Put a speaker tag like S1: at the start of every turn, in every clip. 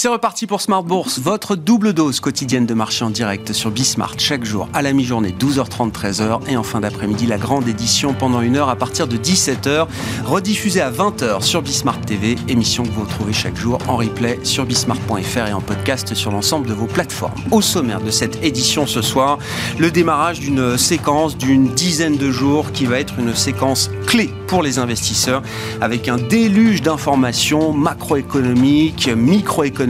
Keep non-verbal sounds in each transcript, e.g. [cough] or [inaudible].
S1: C'est reparti pour Smart Bourse, votre double dose quotidienne de marché en direct sur Bismart chaque jour à la mi-journée 12h30 13h et en fin d'après-midi la grande édition pendant une heure à partir de 17h rediffusée à 20h sur Bismart TV, émission que vous retrouvez chaque jour en replay sur bismart.fr et en podcast sur l'ensemble de vos plateformes. Au sommaire de cette édition ce soir, le démarrage d'une séquence d'une dizaine de jours qui va être une séquence clé pour les investisseurs avec un déluge d'informations macroéconomiques, microéconomiques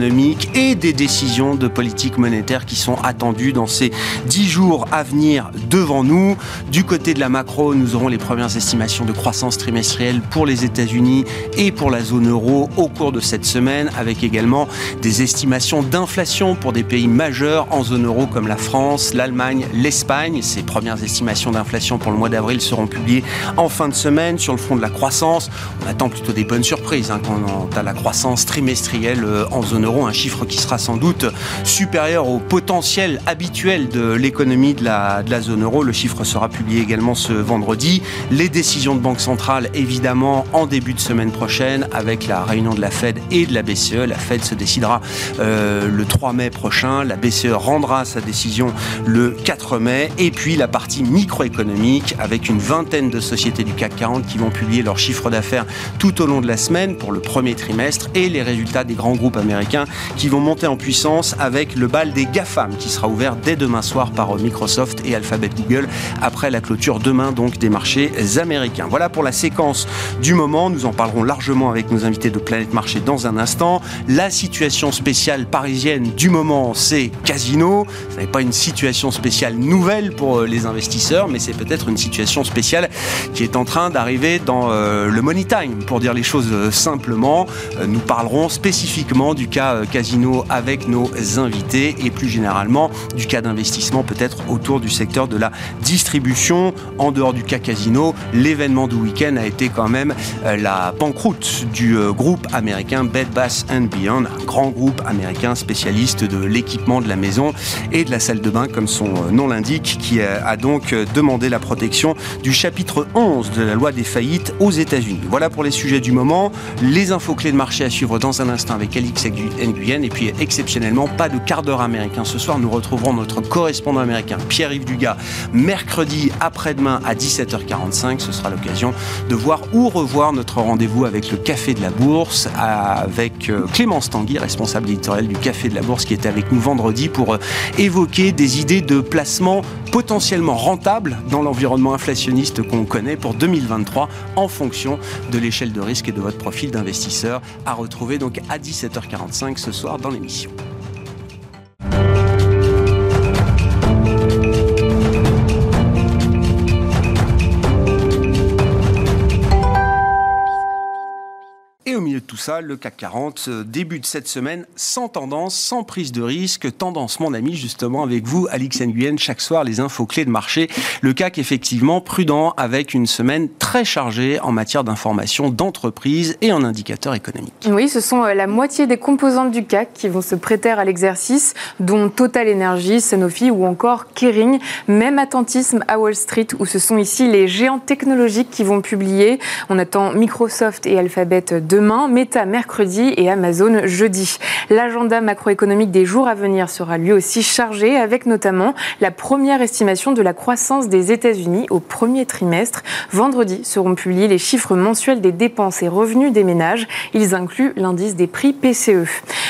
S1: et des décisions de politique monétaire qui sont attendues dans ces dix jours à venir devant nous. Du côté de la macro, nous aurons les premières estimations de croissance trimestrielle pour les États-Unis et pour la zone euro au cours de cette semaine, avec également des estimations d'inflation pour des pays majeurs en zone euro comme la France, l'Allemagne, l'Espagne. Ces premières estimations d'inflation pour le mois d'avril seront publiées en fin de semaine. Sur le front de la croissance, on attend plutôt des bonnes surprises hein, quant à la croissance trimestrielle euh, en zone euro, un chiffre qui sera sans doute supérieur au potentiel habituel de l'économie de la, zone euro. Le chiffre sera publié également ce vendredi. Les décisions de Banque centrale, évidemment, en début de semaine prochaine, avec la réunion de la Fed et de la BCE. La Fed se décidera euh, le 3 mai prochain. La BCE rendra sa décision le 4 mai. Et puis la partie microéconomique, avec une vingtaine de sociétés du CAC 40 qui vont publier leur chiffre d'affaires tout au long de la semaine pour le premier trimestre et les résultats des grands groupes américains qui vont monter en puissance avec le bal des GAFAM qui sera ouvert dès demain soir par Microsoft et Alphabet Google après la clôture demain donc des marchés américains. Voilà pour la séquence du moment. Nous en parlerons largement avec nos invités de Planète Marché dans un instant. La situation spéciale parisienne du moment, c'est Casino. Ce n'est pas une situation spéciale nouvelle pour euh, les investisseurs, mais c'est peut-être une situation spéciale qui est en train d'arriver dans euh, le money time, pour dire les choses euh, simplement. Nous parlerons spécifiquement du cas euh, casino avec nos invités et plus généralement du cas d'investissement peut-être autour du secteur de la distribution. En dehors du cas casino, l'événement du week-end a été quand même euh, la banqueroute du euh, groupe américain Bed Bath Beyond, un grand groupe américain spécialiste de l'équipement de la maison et de la salle de bain comme son nom l'indique, qui a donc demandé la protection du chapitre 11 de la loi des faillites aux États-Unis. Voilà pour les sujets du moment. Les infos clés de marché à suivre dans un instant avec Alix Et puis exceptionnellement, pas de quart d'heure américain. Ce soir, nous retrouverons notre correspondant américain, Pierre-Yves Dugas, mercredi après-demain à 17h45. Ce sera l'occasion de voir ou revoir notre rendez-vous avec le Café de la Bourse, avec euh, Clémence Tanguy, responsable éditorial du Café de la Bourse, qui était avec nous vendredi pour euh, évoquer des idées de placement potentiellement rentables dans l'environnement inflationniste qu'on connaît pour 2023 en fonction de l'échelle de risque et de votre profil d'investisseur à retrouver donc à 17h45 ce soir dans l'émission. Ça, le CAC 40 euh, débute cette semaine sans tendance, sans prise de risque. Tendance, mon ami, justement, avec vous, Alix Nguyen, chaque soir, les infos clés de marché. Le CAC, effectivement, prudent, avec une semaine très chargée en matière d'information d'entreprise et en indicateurs économiques.
S2: Oui, ce sont euh, la moitié des composantes du CAC qui vont se prêter à l'exercice, dont Total Energy, Sanofi ou encore Kering. Même attentisme à Wall Street, où ce sont ici les géants technologiques qui vont publier. On attend Microsoft et Alphabet demain. Mercredi et Amazon jeudi. L'agenda macroéconomique des jours à venir sera lui aussi chargé avec notamment la première estimation de la croissance des États-Unis au premier trimestre. Vendredi seront publiés les chiffres mensuels des dépenses et revenus des ménages. Ils incluent l'indice des prix PCE.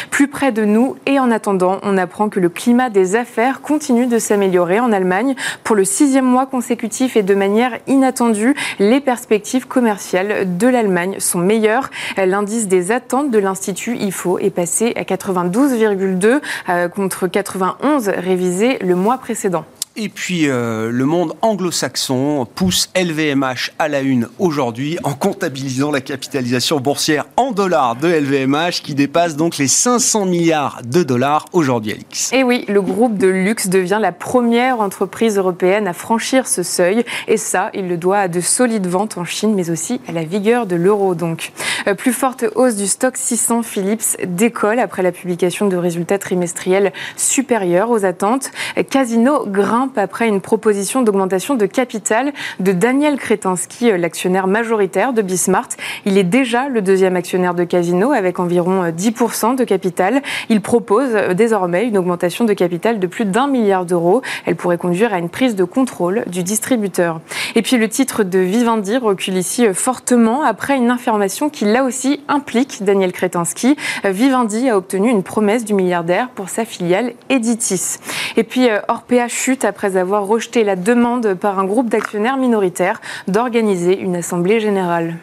S2: Plus près de nous et en attendant, on apprend que le climat des affaires continue de s'améliorer en Allemagne pour le sixième mois consécutif et de manière inattendue. Les perspectives commerciales de l'Allemagne sont meilleures. L'indice des attentes de l'Institut IFO est passé à 92,2 euh, contre 91 révisé le mois précédent.
S1: Et puis, euh, le monde anglo-saxon pousse LVMH à la une aujourd'hui en comptabilisant la capitalisation boursière en dollars de LVMH qui dépasse donc les 500 milliards de dollars aujourd'hui, Alix.
S2: Et oui, le groupe de luxe devient la première entreprise européenne à franchir ce seuil. Et ça, il le doit à de solides ventes en Chine, mais aussi à la vigueur de l'euro. Donc, euh, plus forte hausse du stock 600 Philips décolle après la publication de résultats trimestriels supérieurs aux attentes. Casino grimpe après une proposition d'augmentation de capital de Daniel Kretinsky, l'actionnaire majoritaire de Bismart. Il est déjà le deuxième actionnaire de Casino avec environ 10% de capital. Il propose désormais une augmentation de capital de plus d'un milliard d'euros. Elle pourrait conduire à une prise de contrôle du distributeur. Et puis le titre de Vivendi recule ici fortement après une information qui là aussi implique Daniel Kretinsky. Vivendi a obtenu une promesse du milliardaire pour sa filiale Editis. Et puis Orpea chute après avoir rejeté la demande par un groupe d'actionnaires minoritaires d'organiser une assemblée générale.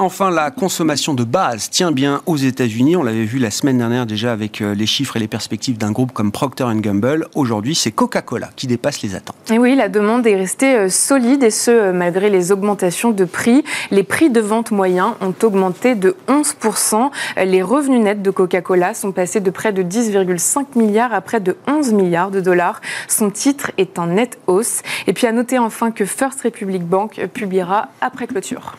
S1: Enfin, la consommation de base tient bien aux États-Unis. On l'avait vu la semaine dernière déjà avec euh, les chiffres et les perspectives d'un groupe comme Procter Gamble. Aujourd'hui, c'est Coca-Cola qui dépasse les attentes.
S2: Et oui, la demande est restée euh, solide et ce, euh, malgré les augmentations de prix. Les prix de vente moyens ont augmenté de 11%. Les revenus nets de Coca-Cola sont passés de près de 10,5 milliards à près de 11 milliards de dollars. Son titre est en nette hausse. Et puis à noter enfin que First Republic Bank publiera après clôture.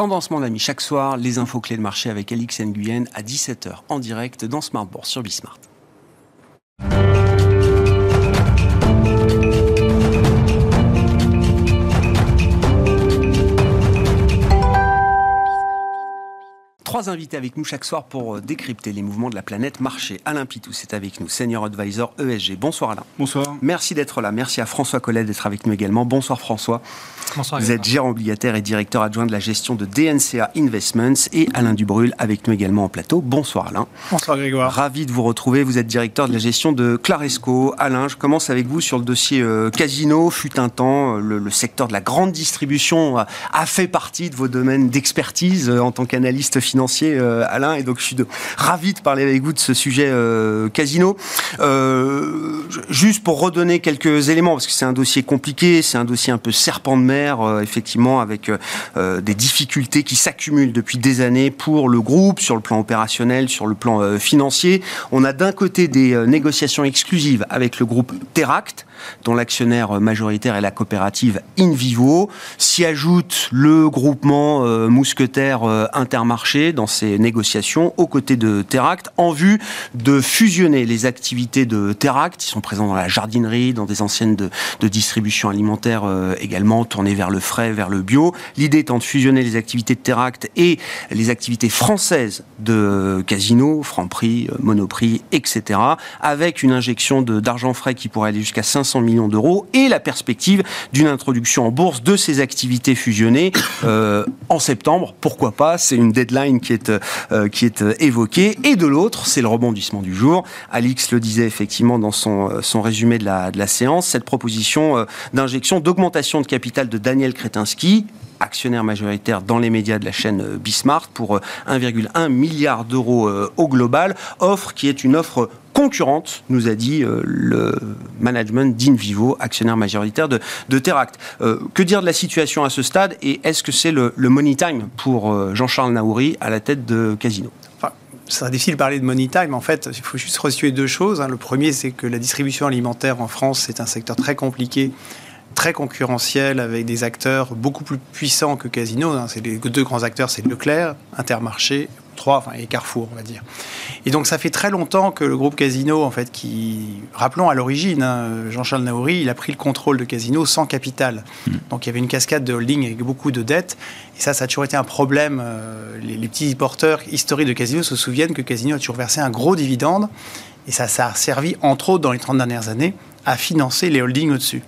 S1: Tendance, mon ami, chaque soir, les infos clés de marché avec Alix Nguyen à 17h en direct dans Smart Bourse sur Bismart. Trois invités avec nous chaque soir pour euh, décrypter les mouvements de la planète marché. Alain Pitou, c'est avec nous, Senior Advisor ESG. Bonsoir Alain.
S3: Bonsoir.
S1: Merci d'être là. Merci à François Collet d'être avec nous également. Bonsoir François.
S3: Bonsoir.
S1: Vous êtes gérant obligataire et directeur adjoint de la gestion de DNCA Investments et Alain Dubrul avec nous également en plateau. Bonsoir Alain.
S3: Bonsoir Grégoire.
S1: Ravi de vous retrouver. Vous êtes directeur de la gestion de Claresco. Alain, je commence avec vous sur le dossier euh, casino. Fut un temps, euh, le, secteur de la grande distribution a, fait partie de vos domaines d'expertise en tant qu'analyste financier euh, Alain, et donc je suis ravi de parler avec vous de ce sujet euh, casino. Euh, juste pour redonner quelques éléments, parce que c'est un dossier compliqué, c'est un dossier un peu serpent de mer, effectivement, avec des difficultés qui s'accumulent depuis des années pour le groupe, sur le plan opérationnel, sur le plan financier. On a d'un côté des négociations exclusives avec le groupe Teract, dont l'actionnaire majoritaire est la coopérative InVivo. S'y ajoute le groupement euh, mousquetaire euh, Intermarché dans ces négociations aux côtés de Teract en vue de fusionner les activités de Teract, qui sont présents dans la jardinerie, dans des anciennes de, distribution alimentaire euh, également, tournées vers le frais, vers le bio. L'idée étant de fusionner les activités de Teract et les activités françaises de Casino, Franprix, Monoprix, etc., avec une injection d'argent frais qui pourrait aller jusqu'à 500 millions d'euros et la perspective d'une introduction en bourse de ces activités fusionnées euh, en septembre. Pourquoi pas? C'est une deadline qui est, euh, qui est euh, évoquée. Et de l'autre, c'est le rebondissement du jour. Alix le disait effectivement dans son, son résumé de la, de la séance, cette proposition d'injection, d'augmentation de capital de Daniel Kretinsky, actionnaire majoritaire dans les médias de la chaîne Bismart pour 1,1 milliard d'euros au global, offre qui est une offre concurrente, nous a dit euh, le management d'Invivo, actionnaire majoritaire de, de Teract. Euh, que dire de la situation à ce stade et est-ce que c'est le, money time pour euh, Jean-Charles Naouri à la tête de Casino?
S3: Enfin, c'est difficile de parler de money time. En fait, il faut juste resituer deux choses. Hein. Le premier, c'est que la distribution alimentaire en France, c'est un secteur très compliqué très concurrentiel avec des acteurs beaucoup plus puissants que Casino. Hein. C'est les deux grands acteurs, c'est Leclerc, Intermarché, trois, enfin, et Carrefour, on va dire. Et donc ça fait très longtemps que le groupe Casino, en fait, qui, rappelons à l'origine, hein, Jean-Charles Naouri, il a pris le contrôle de Casino sans capital. Hmm. Donc il y avait une cascade de holding avec beaucoup de dettes. Et ça, ça a toujours été un problème. Euh, les, petits porteurs historiques de Casino se souviennent que Casino a toujours versé un gros dividende. Et ça, ça a servi, entre autres, dans les 30 dernières années, à financer les holdings au-dessus.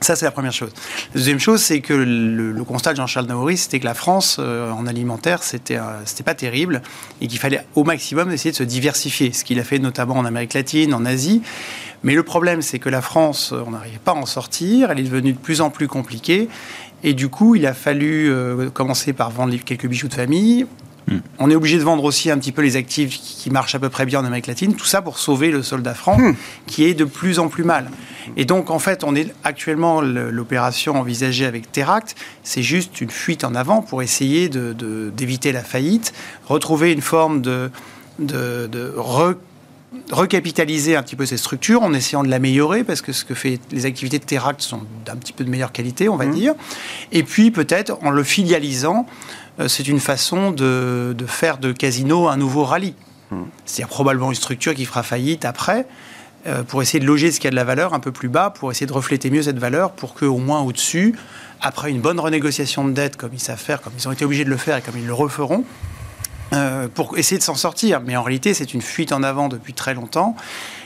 S3: Ça, c'est la première chose. La deuxième chose, c'est que le, constat de Jean-Charles Naouri, c'était que la France, euh, en alimentaire, c'était euh, pas terrible et qu'il fallait au maximum essayer de se diversifier, ce qu'il a fait notamment en Amérique latine, en Asie. Mais le problème, c'est que la France, euh, on n'arrivait pas à en sortir, elle est devenue de plus en plus compliquée. Et du coup, il a fallu commencer par vendre quelques bijoux de famille, Hmm. On est obligé de vendre aussi un petit peu les actifs qui marchent à peu près bien en Amérique latine, tout ça pour sauver le soldat franc hmm. qui est de plus en plus mal. Et donc en fait, on est actuellement l'opération envisagée avec Teract, c'est juste une fuite en avant pour essayer d'éviter la faillite, retrouver une forme de, de, recapitaliser un petit peu ces structures en essayant de l'améliorer parce que ce que fait les activités de Teract sont d'un petit peu de meilleure qualité, on va mmh. dire. Et puis peut-être en le filialisant, c'est une façon de, faire de Casino un nouveau rallye. Mmh. C'est-à-dire probablement une structure qui fera faillite après euh, pour essayer de loger ce qui a de la valeur un peu plus bas, pour essayer de refléter mieux cette valeur, pour qu'au moins au-dessus, après une bonne renégociation de dette, comme ils savent faire, comme ils ont été obligés de le faire et comme ils le referont, euh, pour essayer de s'en sortir. Mais en réalité, c'est une fuite en avant depuis très longtemps.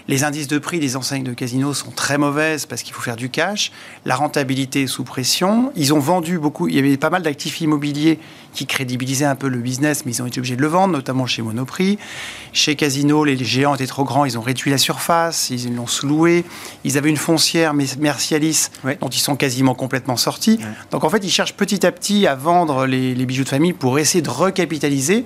S3: Les indices de prix des enseignes de casino sont très mauvaises parce qu'il faut faire du cash. La rentabilité est sous pression. Ils ont vendu beaucoup. Il y avait pas mal d'actifs immobiliers qui crédibilisaient un peu le business, mais ils ont été obligés de le vendre, notamment chez Monoprix. Chez Casino, les géants étaient trop grands. Ils ont réduit la surface. Ils l'ont sous-loué. Ils avaient une foncière Mercialis dont ils sont quasiment complètement sortis. Donc en fait, ils cherchent petit à petit à vendre les bijoux de famille pour essayer de recapitaliser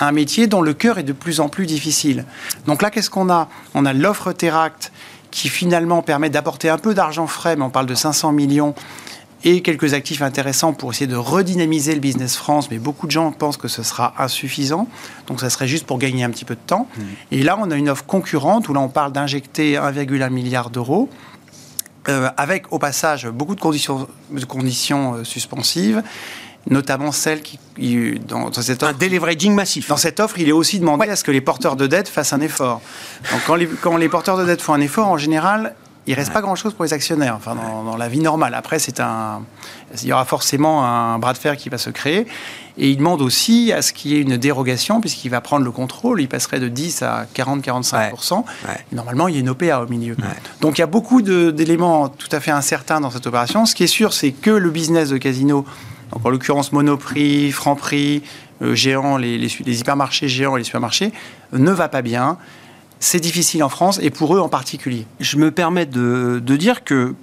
S3: un métier dont le cœur est de plus en plus difficile. Donc là, qu'est-ce qu'on a? On a l'offre Teract qui finalement permet d'apporter un peu d'argent frais, mais on parle de 500 millions et quelques actifs intéressants pour essayer de redynamiser le business France, mais beaucoup de gens pensent que ce sera insuffisant, donc ça serait juste pour gagner un petit peu de temps. Mmh. Et là, on a une offre concurrente où là, on parle d'injecter 1,1 milliard d'euros. Euh, avec au passage beaucoup de conditions, de conditions euh, suspensives notamment celle qui, dans, cette offre,
S1: un deleveraging massif.
S3: Dans cette offre, il est aussi demandé à ce que les porteurs de dette fassent un effort. Donc quand les, quand les porteurs de dette font un effort, en général, il reste pas grand-chose pour les actionnaires, enfin dans, la vie normale. Après, c'est un, il y aura forcément un bras de fer qui va se créer. Et il demande aussi à ce qu'il y ait une dérogation, puisqu'il va prendre le contrôle, il passerait de 10 à 40-45%. Normalement, il y a une OPA au milieu. Donc il y a beaucoup de, tout à fait incertains dans cette opération. Ce qui est sûr, c'est que le business de casino en l'occurrence Monoprix, Franprix, euh, géants, les, hypermarchés géants et les supermarchés, ne va pas bien. C'est difficile en France et pour eux en particulier.
S1: Je me permets de, dire que,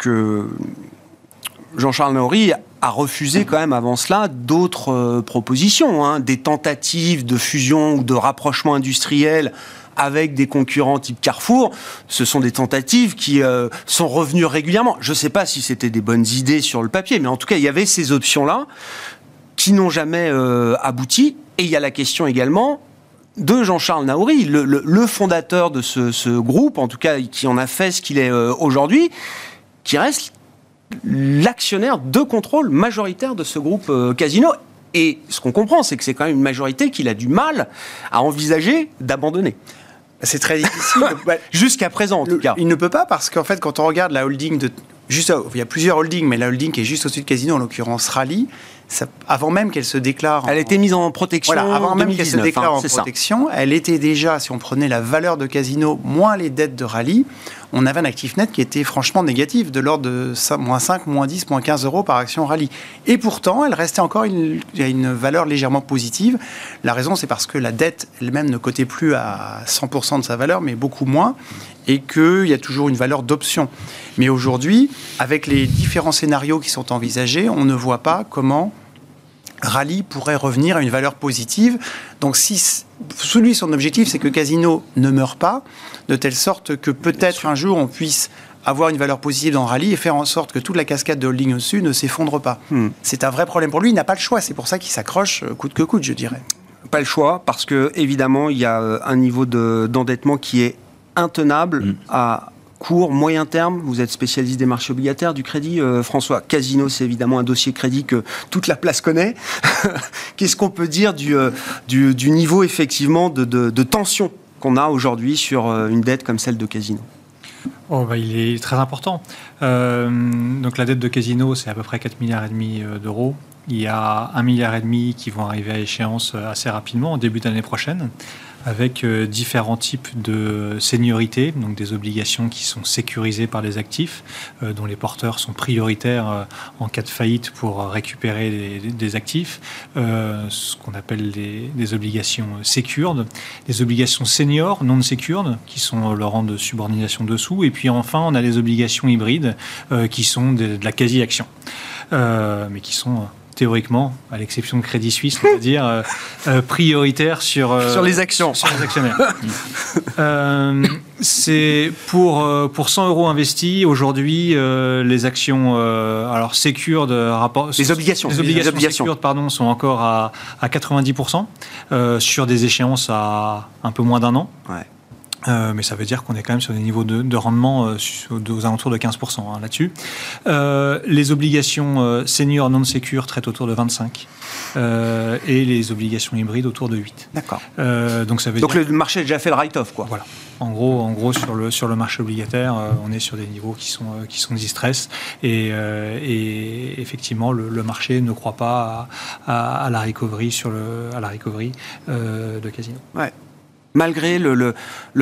S1: Jean-Charles Nauri a refusé quand même avant cela d'autres euh, propositions, hein, des tentatives de fusion ou de rapprochement industriel avec des concurrents type Carrefour, ce sont des tentatives qui euh, sont revenues régulièrement. Je ne sais pas si c'était des bonnes idées sur le papier, mais en tout cas, il y avait ces options-là qui n'ont jamais euh, abouti. Et il y a la question également de Jean-Charles Naouri, le, fondateur de ce, groupe, en tout cas qui en a fait ce qu'il est euh, aujourd'hui, qui reste l'actionnaire de contrôle majoritaire de ce groupe Casino. Et ce qu'on comprend, c'est que c'est quand même une majorité qu'il a du mal à envisager d'abandonner.
S3: C'est très difficile. [laughs]
S1: Jusqu'à présent, en tout cas.
S3: Il ne peut pas parce qu'en fait, quand on regarde la holding de. Juste, il y a plusieurs holdings, mais la holding qui est juste au-dessus de Casino, en l'occurrence Rally, avant même qu'elle se déclare.
S1: Elle était mise en protection.
S3: Voilà, avant même qu'elle se déclare hein, en protection, elle était déjà, si on prenait la valeur de Casino moins les dettes de Rally, on avait un actif net qui était franchement négatif, de l'ordre de moins 5, moins 10, moins 15 euros par action Rally. Et pourtant, elle restait encore une, une valeur légèrement positive. La raison, c'est parce que la dette elle-même ne cotait plus à 100% de sa valeur, mais beaucoup moins, et qu'il y a toujours une valeur d'option. Mais aujourd'hui, avec les différents scénarios qui sont envisagés, on ne voit pas comment Rally pourrait revenir à une valeur positive. Donc si celui son objectif c'est que Casino ne meure pas, de telle sorte que peut-être un jour on puisse avoir une valeur positive dans Rally et faire en sorte que toute la cascade de holding au-dessus ne s'effondre pas. Hmm. C'est un vrai problème pour lui, il n'a pas le choix, c'est pour ça qu'il s'accroche euh, coûte que coûte, je dirais.
S1: Pas le choix, parce que évidemment, il y a euh, un niveau d'endettement qui est intenable hmm. à court, moyen terme. Vous êtes spécialiste des marchés obligataires, du crédit, euh, François. Casino, c'est évidemment un dossier crédit que toute la place connaît. [laughs] Qu'est-ce qu'on peut dire du, euh, niveau effectivement de, tension qu'on a aujourd'hui sur euh, une dette comme celle de Casino?
S4: Oh, bah, il est très important. donc la dette de Casino, c'est à peu près 4 milliards d'euros. Il y a 1 milliard et demi qui vont arriver à échéance assez rapidement, en début d'année prochaine avec euh, différents types de seniorité, donc des obligations qui sont sécurisées par les actifs, euh, dont les porteurs sont prioritaires euh, en cas de faillite pour récupérer des, actifs, ce qu'on appelle des, obligations secured, des obligations seniors, non secured, qui sont le rang de subordination dessous, et puis enfin on a des obligations hybrides qui sont de, de la quasi-action, mais qui sont théoriquement, à l'exception de Crédit Suisse, on va dire, prioritaire sur,
S1: sur les actions.
S4: Sur les actionnaires. [laughs] c'est pour, pour 100 euros investis, aujourd'hui, les actions, alors Secure de rapport.
S1: Les obligations.
S4: Les obligations, les obligations. pardon, sont encore à, à 90%, sur des échéances à un peu moins d'un an. Ouais. Euh, mais ça veut dire qu'on est quand même sur des niveaux de, rendement euh, aux alentours de 15% hein, là-dessus. Euh, les obligations senior non secure traitent autour de 25 et les obligations hybrides autour de 8.
S1: D'accord. donc ça veut donc le marché a déjà fait le write-off, quoi.
S4: Voilà. En gros, en gros sur, le, sur le marché obligataire, on est sur des niveaux qui sont, qui sont distress et, et effectivement, le, marché ne croit pas à, la recovery, sur le, à la recovery de Casino.
S1: Ouais malgré le,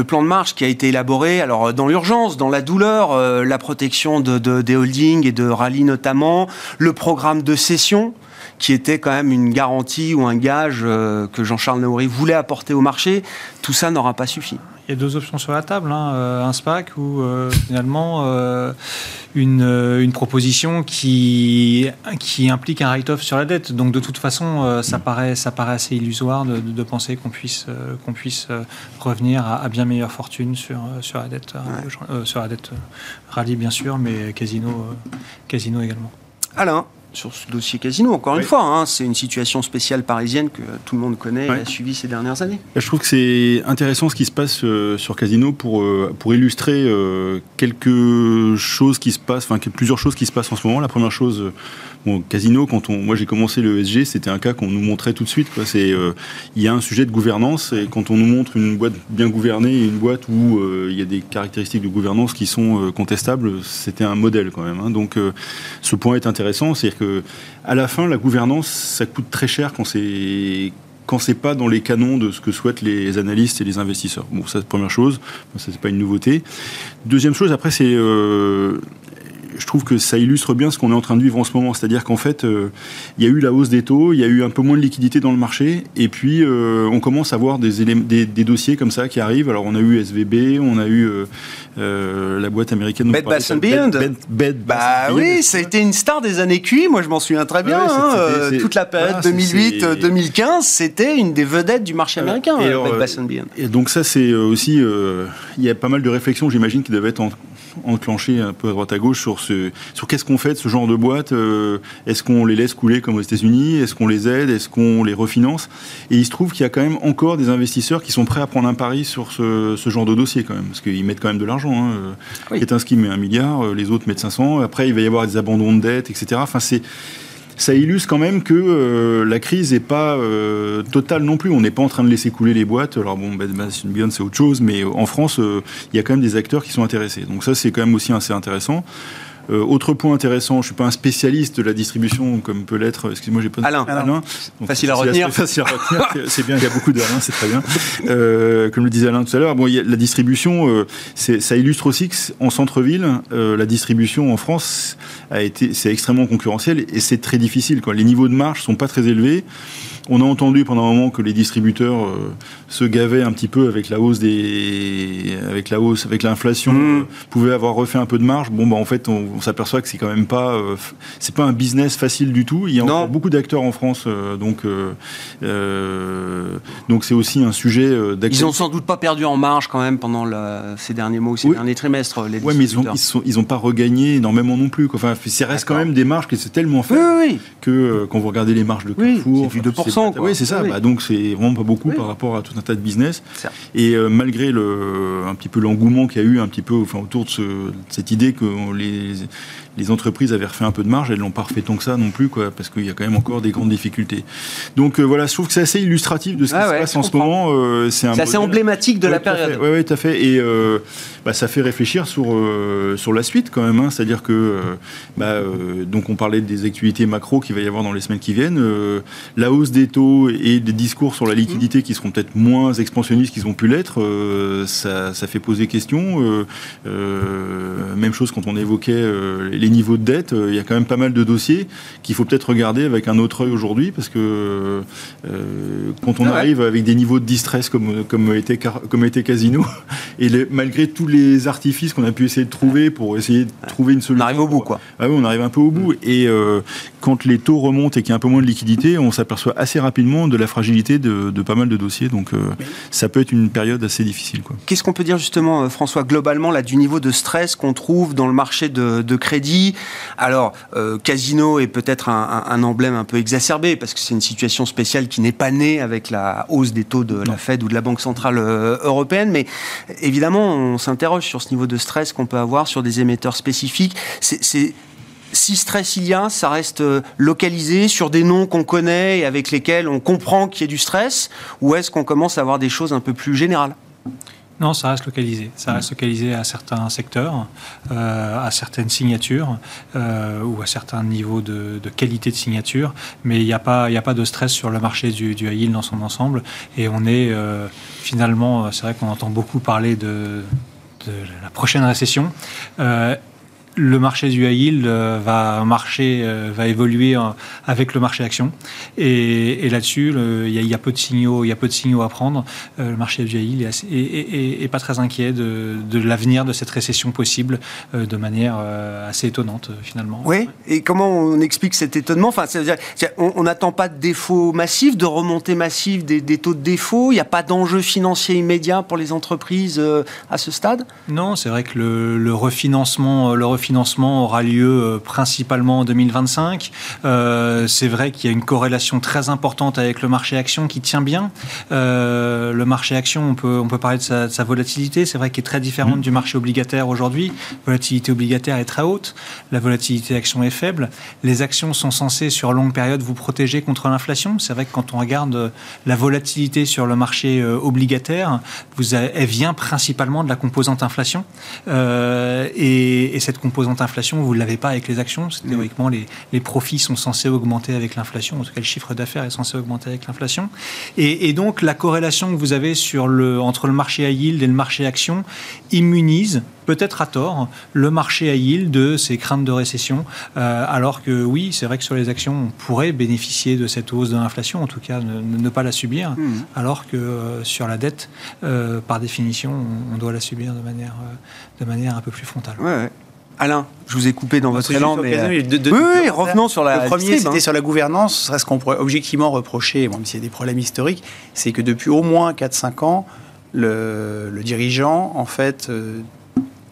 S1: plan de marche qui a été élaboré, alors dans l'urgence, dans la douleur, euh, la protection de, des holdings et de rallye notamment, le programme de cession qui était quand même une garantie ou un gage euh, que Jean-Charles Naouri voulait apporter au marché, tout ça n'aura pas suffi.
S4: Il y a deux options sur la table, hein. un SPAC ou finalement une, une, proposition qui, qui implique un write-off sur la dette. Donc de toute façon, euh, ça, paraît, ça paraît assez illusoire de, de penser qu'on puisse, euh, qu'on puisse euh, revenir à, bien meilleure fortune sur, sur la dette, sur la dette rallye bien sûr, mais casino, casino également.
S1: Alain? Sur ce dossier casino. Encore une fois, hein, c'est une situation spéciale parisienne que tout le monde connaît et a suivi ces dernières années.
S5: Je trouve que c'est intéressant ce qui se passe euh, sur casino pour, euh, pour illustrer euh, quelques choses qui se passent, enfin plusieurs choses qui se passent en ce moment. La première chose, Bon, Casino, quand on, moi j'ai commencé le ESG, c'était un cas qu'on nous montrait tout de suite. C'est, euh, il y a un sujet de gouvernance et quand on nous montre une boîte bien gouvernée et une boîte où euh, il y a des caractéristiques de gouvernance qui sont euh, contestables, c'était un modèle quand même. Hein. Donc ce point est intéressant, c'est-à-dire que à la fin, la gouvernance, ça coûte très cher quand c'est quand c'est pas dans les canons de ce que souhaitent les analystes et les investisseurs. Bon, ça c'est première chose, ça c'est pas une nouveauté. Deuxième chose, après c'est je trouve que ça illustre bien ce qu'on est en train de vivre en ce moment. C'est-à-dire qu'en fait, euh, il y a eu la hausse des taux, il y a eu un peu moins de liquidité dans le marché, et puis euh, on commence à voir des, des, des, dossiers comme ça qui arrivent. Alors on a eu SVB, on a eu euh, la boîte américaine.
S1: Bed Bath Beyond. bah oui, ça a été une star des années QI. Moi, je m'en souviens très bien. Hein, toute la période 2008-2015, c'était une des vedettes du marché américain. Et,
S5: donc ça, c'est aussi, il y a pas mal de réflexions, j'imagine, qui doivent être en, enclenchées un peu à droite à gauche sur sur qu'est-ce qu'on fait de ce genre de boîte. Euh, est-ce qu'on les laisse couler comme aux États-Unis Est-ce qu'on les aide Est-ce qu'on les refinance? Et il se trouve qu'il y a quand même encore des investisseurs qui sont prêts à prendre un pari sur ce, genre de dossier quand même, parce qu'ils mettent quand même de l'argent. Hein. Oui. qui met un milliard, euh, les autres mettent 500. Après, il va y avoir des abandons de dettes, etc. Enfin, c'est ça illustre quand même que euh, la crise n'est pas euh, totale non plus. On n'est pas en train de laisser couler les boîtes. Alors bon, Bed Beyond c'est autre chose, mais en France, euh, il y a quand même des acteurs qui sont intéressés. Donc ça, c'est quand même aussi assez intéressant. Euh, autre point intéressant, je ne suis pas un spécialiste de la distribution comme peut l'être. Excusez-moi, j'ai pas.
S1: Alain. Alain. facile à retenir.
S5: Facile à retenir. c'est bien. Il y a beaucoup d'Alain, c'est très bien. Euh, comme le disait Alain tout à l'heure, bon, la distribution, euh, ça illustre aussi qu'en centre-ville, la distribution en France a été, c'est extrêmement concurrentiel et c'est très difficile. Quoi. Les niveaux de marge sont pas très élevés. On a entendu pendant un moment que les distributeurs euh, se gavaient un petit peu avec la hausse des, avec la hausse, avec l'inflation, mmh. euh, pouvaient avoir refait un peu de marge. Bon, bah en fait, on, s'aperçoit que c'est quand même pas, euh, c'est pas un business facile du tout. Il y a encore beaucoup d'acteurs en France, donc donc c'est aussi un sujet.
S1: Ils ont sans doute pas perdu en marge quand même pendant ces derniers mois ou ces derniers trimestres. Les
S5: ouais, mais ils ont, ils, sont, ils ont pas regagné énormément non plus. Quoi. Enfin, ça reste quand même des marges qui c'est tellement faible que quand vous regardez les marges de Carrefour,
S1: c'est du 2%.
S5: Oui, c'est ça. Bah, donc c'est vraiment pas beaucoup par rapport à tout un tas de business. Et euh, malgré le, un petit peu l'engouement qu'il y a eu un petit peu enfin, autour de, ce, de cette idée que les, les entreprises avaient refait un peu de marge, elles l'ont pas refait tant que ça non plus, quoi, parce qu'il y a quand même encore des grandes difficultés. Donc euh, voilà, je trouve que c'est assez illustratif de ce qui se passe en ce moment.
S1: Euh, c'est assez emblématique de la période.
S5: Oui, ouais, tout à fait. Et euh, bah, ça fait réfléchir sur, sur la suite quand même. Hein. C'est-à-dire que, bah, donc on parlait des activités macro qu'il va y avoir dans les semaines qui viennent. la hausse des des taux et des discours sur la liquidité qui seront peut-être moins expansionnistes qu'ils ont pu l'être, ça, ça, fait poser question. même chose quand on évoquait les niveaux de dette, il y a quand même pas mal de dossiers qu'il faut peut-être regarder avec un autre œil aujourd'hui, parce que quand on arrive avec des niveaux de distress comme, comme, était, comme était Casino, [laughs] et malgré tous les artifices qu'on a pu essayer de trouver pour essayer de trouver une solution.
S1: On arrive au bout, quoi.
S5: Ah oui, on arrive un peu au bout. Et euh, quand les taux remontent et qu'il y a un peu moins de liquidité, on s'aperçoit assez rapidement de la fragilité de, pas mal de dossiers. Donc, euh, ça peut être une période assez difficile.
S1: Qu'est-ce qu'on peut dire justement, euh, François, globalement, là, du niveau de stress qu'on trouve dans le marché de, crédit Alors, Casino est peut-être un, emblème un peu exacerbé parce que c'est une situation spéciale qui n'est pas née avec la hausse des taux de la Fed ou de la Banque centrale européenne, mais évidemment, on s'interroge sur ce niveau de stress qu'on peut avoir sur des émetteurs spécifiques. C'est si stress il y a, ça reste euh, localisé sur des noms qu'on connaît et avec lesquels on comprend qu'il y a du stress, ou est-ce qu'on commence à avoir des choses un peu plus générales?
S4: Non, ça reste localisé. Ça reste localisé à certains secteurs, euh, à certaines signatures euh, ou à certains niveaux de, qualité de signature. Mais il n'y a, pas, a pas de stress sur le marché du, du high dans son ensemble. Et on est finalement, c'est vrai qu'on entend beaucoup parler de, de la prochaine récession. Euh, le marché du high yield euh, va marcher, euh, va évoluer avec le marché action. Et, là-dessus, il y, a peu de signaux, il y a peu de signaux à prendre. le marché du high yield est, pas très inquiet de, l'avenir de cette récession possible de manière assez étonnante finalement.
S1: Oui. Et comment on explique cet étonnement? Enfin, dire on n'attend pas de défaut massif, de remontée massive des, des taux de défaut. Il n'y a pas d'enjeu financier immédiat pour les entreprises à ce stade?
S4: Non, c'est vrai que le, le refinancement, le refinancement financement aura lieu euh, principalement en 2025. Euh, c'est vrai qu'il y a une corrélation très importante avec le marché action qui tient bien. Euh, le marché action, on peut, on peut parler de sa, volatilité. C'est vrai qu'il est très différente mmh. du marché obligataire aujourd'hui. La volatilité obligataire est très haute. La volatilité action est faible. Les actions sont censées, sur longue période, vous protéger contre l'inflation. C'est vrai que quand on regarde la volatilité sur le marché obligataire, vous elle vient principalement de la composante inflation. et, et cette composante composante inflation, vous ne l'avez pas avec les actions. Théoriquement, les, les, profits sont censés augmenter avec l'inflation. En tout cas, le chiffre d'affaires est censé augmenter avec l'inflation. Et, donc, la corrélation que vous avez sur le, entre le marché high yield et le marché action immunise peut-être à tort, le marché à yield de ces craintes de récession, euh, alors que oui, c'est vrai que sur les actions, on pourrait bénéficier de cette hausse de l'inflation, en tout cas ne, pas la subir, mmh. alors que euh, sur la dette, euh, par définition, on, doit la subir de manière, de manière un peu plus frontale.
S1: Ouais, Alain, je vous ai coupé dans votre élan, mais... Euh, oui, revenons sur la...
S3: Le premier, c'était hein. sur la gouvernance. Ce serait ce qu'on pourrait objectivement reprocher, même s'il y a des problèmes historiques, c'est que depuis au moins 4-5 ans, le, dirigeant, en fait, euh,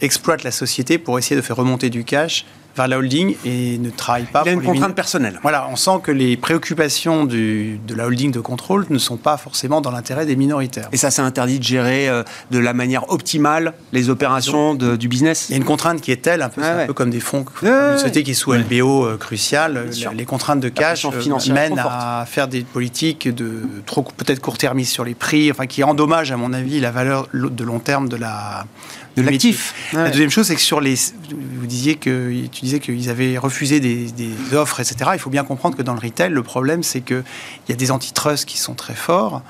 S3: exploite la société pour essayer de faire remonter du cash vers la holding et ne travaille pas.
S1: Il a une contrainte personnelle.
S3: Voilà, on sent que les préoccupations du, de la holding de contrôle ne sont pas forcément dans l'intérêt des minoritaires.
S1: Et ça, c'est interdit de gérer euh, de la manière optimale les opérations de, du business
S3: Il y a une contrainte qui est telle, un peu, un peu comme des fonds, une société qui est sous LBO euh, cruciale, les contraintes de cash euh, mènent à faire des politiques de trop peut-être court-termistes sur les prix, enfin qui endommagent à mon avis la valeur de long terme de la
S1: de l'actif.
S3: La deuxième chose, c'est que sur les, vous disiez que tu disais qu'ils avaient refusé des, offres, etc. Il faut bien comprendre que dans le retail, le problème, c'est qu'il y a des antitrusts qui sont très forts.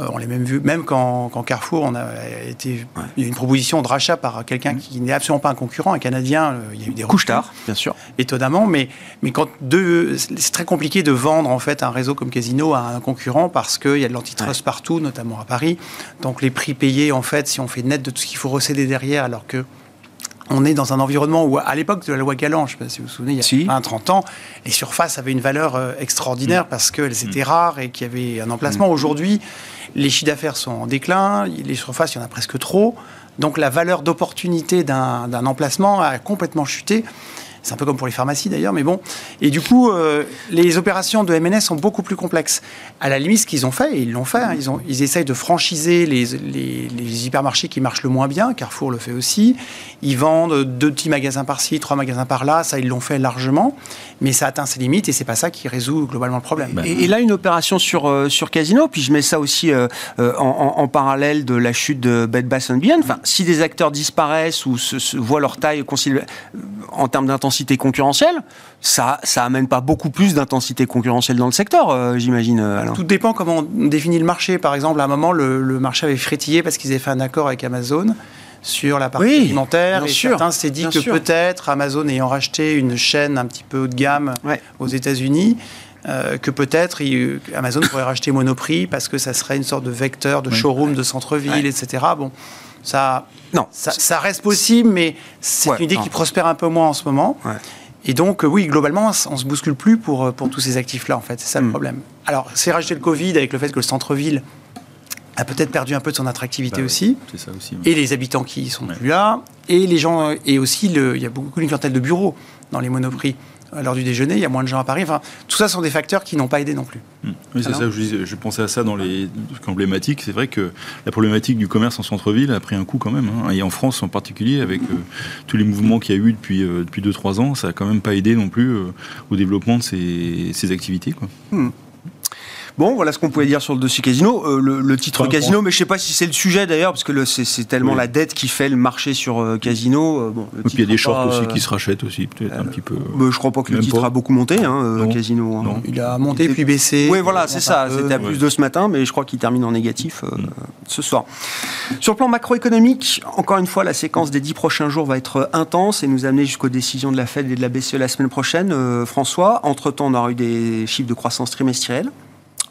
S3: Euh, on l'a même vu, même quand, Carrefour, on a été, il y a une proposition de rachat par quelqu'un qui n'est absolument pas un concurrent, un Canadien. Euh, il y a eu des
S1: couches tard, bien sûr.
S3: Étonnamment, mais mais quand deux, c'est très compliqué de vendre en fait un réseau comme Casino à un concurrent parce qu'il y a de l'antitrust partout, notamment à Paris. Donc les prix payés, en fait, si on fait net de tout ce qu'il faut recéder derrière, alors que on est dans un environnement où, à l'époque de la loi Galant, je ne sais pas si vous vous souvenez, il y a 20, 30 ans, les surfaces avaient une valeur euh, extraordinaire mm. parce qu'elles étaient mm. rares et qu'il y avait un emplacement. Mm. Aujourd'hui, les chiffres d'affaires sont en déclin, les surfaces, il y en a presque trop. Donc la valeur d'opportunité d'un emplacement a complètement chuté. C'est un peu comme pour les pharmacies d'ailleurs, mais bon. Et du coup, euh, les opérations de MNS sont beaucoup plus complexes. À la limite, ce qu'ils ont fait, et ils l'ont fait, hein, ils, ont, ils essayent de franchiser les, les, hypermarchés qui marchent le moins bien. Carrefour le fait aussi. Ils vendent deux petits magasins par-ci, trois magasins par-là. Ça, ils l'ont fait largement. Mais ça atteint ses limites et c'est pas ça qui résout globalement le problème.
S1: Et, là, une opération sur, euh, sur Casino, puis je mets ça aussi euh, en, parallèle de la chute de Bed Bath Beyond. Enfin, si des acteurs disparaissent ou se, voient leur taille en termes d'intention d'intensité concurrentielle, ça, ça amène pas beaucoup plus d'intensité concurrentielle dans le secteur, euh, j'imagine. Alain.
S3: Tout dépend comment on définit le marché. Par exemple, à un moment, le, le marché avait frétillé parce qu'ils avaient fait un accord avec Amazon sur la partie
S1: Oui,
S3: alimentaire. Et
S1: sûr,
S3: certains s'est dit que peut-être Amazon ayant racheté une chaîne un petit peu haut de gamme
S1: Ouais.
S3: aux États-Unis, euh, que peut-être Amazon pourrait racheter Monoprix parce que ça serait une sorte de vecteur de showroom de centre-ville,
S1: Ouais.
S3: etc. Bon, ça,
S1: Non,
S3: ça, ça reste possible, mais c'est
S1: Ouais,
S3: une idée
S1: non.
S3: qui prospère un peu moins en ce moment.
S1: Ouais.
S3: Et donc, euh, oui, globalement, on se bouscule plus pour, euh, pour tous ces actifs-là, en fait. C'est ça le
S1: Mm.
S3: problème. Alors, c'est rajouter le Covid avec le fait que le centre-ville a peut-être perdu un peu de son attractivité
S5: Bah
S3: aussi.
S5: C'est ça aussi.
S3: Et les habitants qui sont plus là. Et les gens, euh, et aussi, le- il y a beaucoup de clientèle de bureaux dans les monoprix. À l'heure du déjeuner, il y a moins de gens à Paris. Enfin, tout ça sont des facteurs qui n'ont pas aidé non plus.
S5: Mm. Oui, c'est
S3: Alors
S5: ça, je, disais, je pensais à ça dans les trucs emblématiques. C'est vrai que la problématique du commerce en centre-ville a pris un coup quand même. hein. Et en France en particulier, avec euh, tous les mouvements qu'il y a eu depuis, euh, depuis 2-3 ans, ça a quand même pas aidé non plus euh, au développement de ces, ces activités. Quoi.
S1: Bon, voilà ce qu'on pouvait dire sur le dossier casino. Euh, le, le titre
S5: Enfin,
S1: casino, mais je sais pas si c'est le sujet d'ailleurs, parce que le- c'est c'est tellement
S5: Oui.
S1: la dette qui fait le marché sur euh, casino. euh, bon, le
S5: Et puis il y a des shorts
S1: pas,
S5: aussi
S1: euh,
S5: qui se rachètent aussi, peut-être un petit peu.
S1: je crois pas que le titre
S5: pas.
S1: a beaucoup monté, hein, euh,
S5: Non.
S1: casino. hein.
S5: Non.
S3: Il a monté
S1: Il
S3: puis baissé.
S1: Oui, voilà, c'est ça. C'était à plus de ce matin, mais je crois qu'il termine en négatif euh, ce soir. Sur le plan macroéconomique, encore une fois, la séquence des dix prochains jours va être intense et nous amener jusqu'aux décisions de la Fed et de la BCE la semaine prochaine. Euh, François, entre-temps, on aura eu des chiffres de croissance trimestrielle.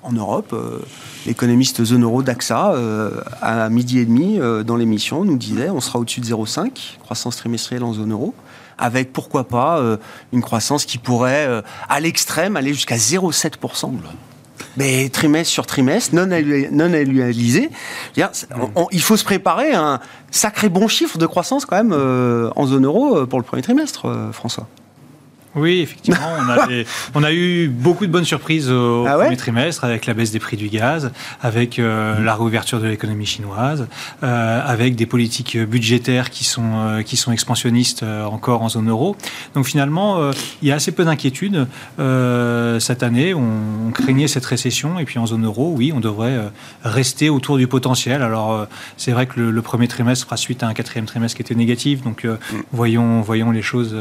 S1: En Europe, euh, l'économiste zone euro d'AXA, euh, à midi et demi, euh, dans l'émission, nous disait on sera au-dessus de 0,5, croissance trimestrielle en zone euro, avec pourquoi pas une croissance qui pourrait, à l'extrême, aller jusqu'à 0,7%. Mais trimestre sur trimestre, non, non il faut se préparer à un sacré bon chiffre de croissance quand même en zone euro pour le premier trimestre, François.
S4: Oui, effectivement, on a, [laughs] des- on a eu beaucoup de bonnes surprises au
S1: Ah ouais
S4: premier trimestre avec la baisse des prix du gaz, avec euh, la réouverture de l'économie chinoise, euh, avec des politiques budgétaires qui sont, euh, qui sont expansionnistes encore en zone euro. Donc finalement, il y a assez peu d'inquiétudes. Euh, cette année, on, on craignait cette récession et puis en zone euro, oui, on devrait rester autour du potentiel. Alors c'est vrai que le, le premier trimestre fera suite à un quatrième trimestre qui était négatif, donc euh, voyons, voyons les choses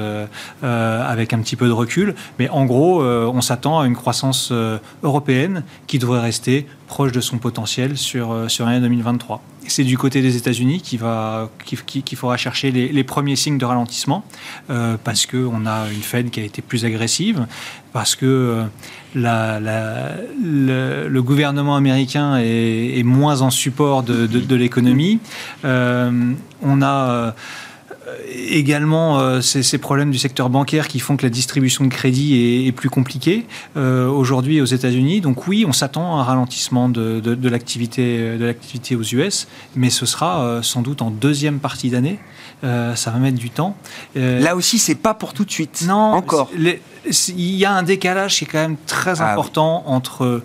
S4: avec un petit peu de recul. Mais en gros, euh, on s'attend à une croissance euh, européenne qui devrait rester proche de son potentiel sur, euh, sur l'année 2023. C'est du côté des États-Unis qu'il va, qu'il, qu'il- qu'il faudra chercher les, premiers signes de ralentissement, euh, parce qu'on a une Fed qui a été plus agressive, parce que le, gouvernement américain est, moins en support de, l'économie. On a également euh, ces, ces problèmes du secteur bancaire qui font que la distribution de crédit est, est plus compliquée euh, aujourd'hui aux États-Unis. Donc oui, on s'attend à un ralentissement de, de- de l'activité aux US, mais ce sera euh, sans doute en deuxième partie d'année. Euh, ça va mettre du temps. Euh,
S1: Là aussi, c'est pas pour tout de suite.
S4: non,
S1: Encore.
S4: Il y a un décalage qui est quand même très
S1: Ah oui.
S4: important entre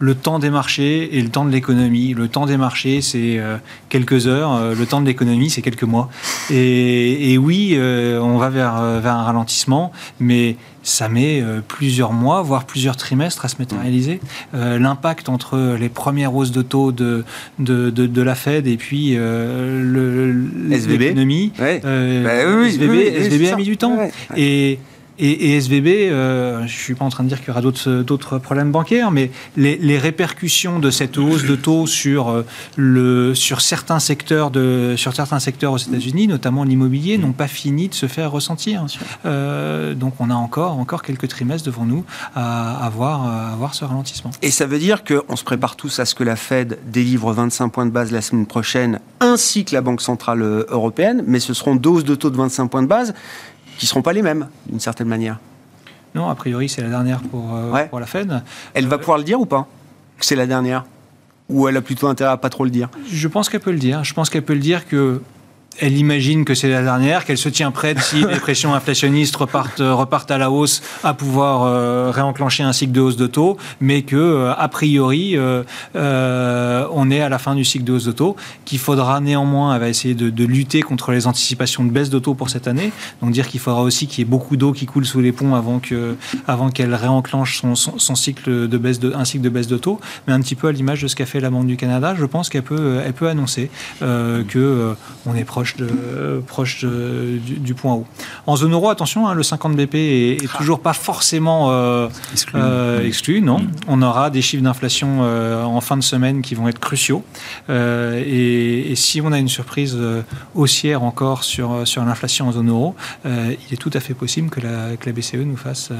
S4: le temps des marchés et le temps de l'économie. Le temps des marchés, c'est euh, quelques heures. euh, le temps de l'économie, c'est quelques mois. Et, et oui, euh, on va vers, vers un ralentissement, mais ça met plusieurs mois, voire plusieurs trimestres à se matérialiser. Euh, L'impact entre les premières hausses de taux de, de, de, de la Fed et puis euh, le-
S1: SVB.
S4: l'économie.
S1: Ouais. Bah oui, oui,
S4: SVB,
S1: oui, oui,
S4: SVB a mis du temps.
S1: Ouais.
S4: Et, et, et SVB, euh, je ne suis pas en train de dire qu'il y aura d'autres problèmes bancaires, mais les, répercussions de cette hausse de taux sur, euh, sur, certains, secteurs de, sur certains secteurs aux États-Unis, notamment l'immobilier, n'ont pas fini de se faire ressentir. Euh, donc on a encore, encore quelques trimestres devant nous à, voir, ce ralentissement.
S1: Et ça veut dire qu'on se prépare tous à ce que la Fed délivre 25 points de base la semaine prochaine, ainsi que la Banque Centrale Européenne, mais ce seront deux hausses de taux de 25 points de base qui ne seront pas les mêmes, d'une certaine manière.
S4: Non, a priori, c'est la dernière pour, euh,
S1: Ouais.
S4: pour la Fed.
S1: Elle va pouvoir le dire ou pas Que c'est la dernière? Ou elle a plutôt intérêt à pas trop le dire?
S4: Je pense qu'elle peut le dire. Je pense qu'elle peut le dire que elle imagine que c'est la dernière, qu'elle se tient prête si [laughs] les pressions inflationnistes repartent, repartent à la hausse, à pouvoir euh, réenclencher un cycle de hausse de taux, mais que euh, a priori euh, on est à la fin du cycle de hausse de taux, qu'il faudra néanmoins, elle va essayer de, de lutter contre les anticipations de baisse de taux pour cette année, donc dire qu'il faudra aussi qu'il y ait beaucoup d'eau qui coule sous les ponts avant que, avant qu'elle réenclenche son, son, son cycle de baisse de, un cycle de baisse de taux, mais un petit peu à l'image de ce qu'a fait la Banque du Canada, je pense qu'elle peut, elle peut annoncer que on est proche proche, de, proche du, point haut. En zone euro, attention, hein, le 50 BP est, est, toujours pas forcément exclu. non. Mm. On aura des chiffres d'inflation en fin de semaine qui vont être cruciaux. Et, et, si on a une surprise haussière encore sur, sur l'inflation en zone euro, il est tout à fait possible que la, que la BCE nous fasse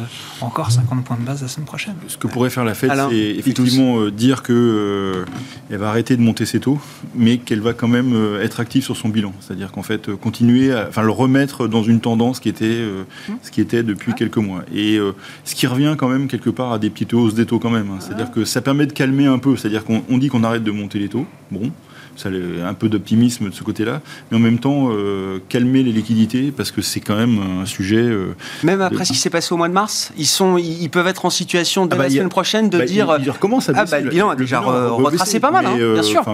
S4: encore 50 points de base la semaine prochaine.
S5: Ce que pourrait faire la Fed, c'est effectivement dire que elle va arrêter de monter ses taux, mais qu'elle va quand même euh, être active sur son bilan. C'est-à-dire qu'en fait, euh, continuer, à, enfin le remettre dans une tendance qui était euh, ce qui était depuis quelques mois. Et ce qui revient quand même quelque part à des petites hausses des taux quand même. Hein. C'est-à-dire que ça permet de calmer un peu. C'est-à-dire qu'on dit qu'on arrête de monter les taux. Bon ça un peu d'optimisme de ce côté-là, mais en même temps euh, calmer les liquidités parce que c'est quand même un sujet. Euh,
S1: même après ce qui s'est passé au mois de mars, ils sont, ils peuvent être en situation dès ah bah, la semaine prochaine de bah, dire.
S5: Il, recommence à
S1: ah bah, le bilan a déjà retracé pas mal, hein, bien sûr.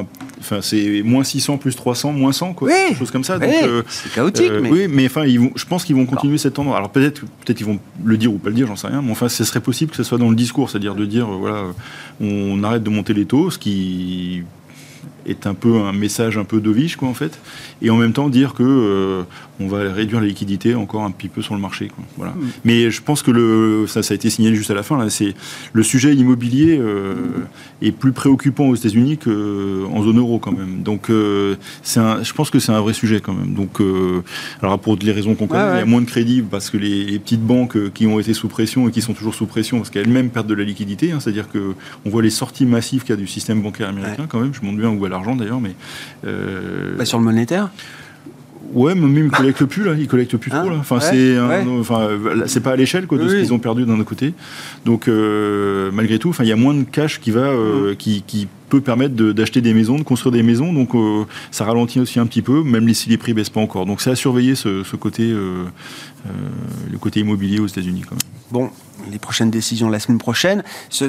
S5: Enfin, c'est moins 600 plus 300 moins 100 quoi,
S1: oui,
S5: chose comme ça.
S1: Oui, euh, c'est chaotique. mais...
S5: Oui, mais enfin, ils vont, je pense qu'ils vont continuer cette tendance. Alors peut-être, peut-être ils vont le dire ou pas le dire, j'en sais rien. Mais enfin, ce serait possible que ce soit dans le discours, c'est-à-dire de dire voilà, on arrête de monter les taux, ce qui est un peu un message un peu dovish quoi en fait. Et en même temps dire que euh, on va réduire la liquidité encore un petit peu sur le marché quoi. voilà. Mm. mais je pense que le ça ça a été signalé juste à la fin là. C'est le sujet immobilier euh, est plus préoccupant aux États-Unis qu'en zone euro quand même. Donc euh, c'est je pense que c'est un vrai sujet quand même. Donc alors pour les raisons qu'on connaît il y a moins de crédit parce que les, petites banques qui ont été sous pression et qui sont toujours sous pression parce qu'elles-mêmes perdent de la liquidité hein, c'est-à-dire que on voit les sorties massives qu'il y a du système bancaire américain quand même. Je montre bien où va l'argent d'ailleurs, mais.
S1: Euh, bah, sur le monétaire
S5: Ouais, mais même ils collectent plus là, ils collectent plus trop là. Enfin, c'est, enfin, c'est pas à l'échelle quoi de ce qu'ils ont perdu d'un autre côté. Donc euh, malgré tout, enfin, il y a moins de cash qui va, euh, qui, qui, peut permettre d'acheter des maisons, de construire des maisons. Donc ça ralentit aussi un petit peu, même si les prix baissent pas encore. Donc c'est à surveiller ce, ce côté, le côté immobilier aux États-Unis quand même.
S1: Bon, les prochaines décisions la semaine prochaine. Ce,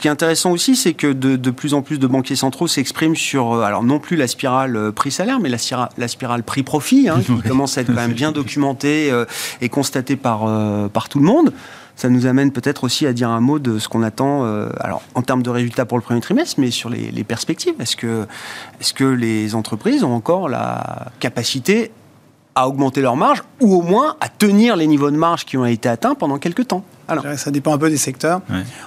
S1: qui est intéressant aussi, c'est que de, plus en plus de banquiers centraux s'expriment sur, euh, alors non plus la spirale euh, prix-salaire, mais la, la spirale prix-profit, hein, [laughs] qui commence à être quand même bien documentée euh, et constatée par, par tout le monde. Ça nous amène peut-être aussi à dire un mot de ce qu'on attend, alors en termes de résultats pour le premier trimestre, mais sur les, les perspectives. Est-ce que, est-ce que les entreprises ont encore la capacité à augmenter leurs marges ou au moins à tenir les niveaux de marge qui ont été atteints pendant quelques temps.
S3: Alors. Ça dépend un peu des secteurs.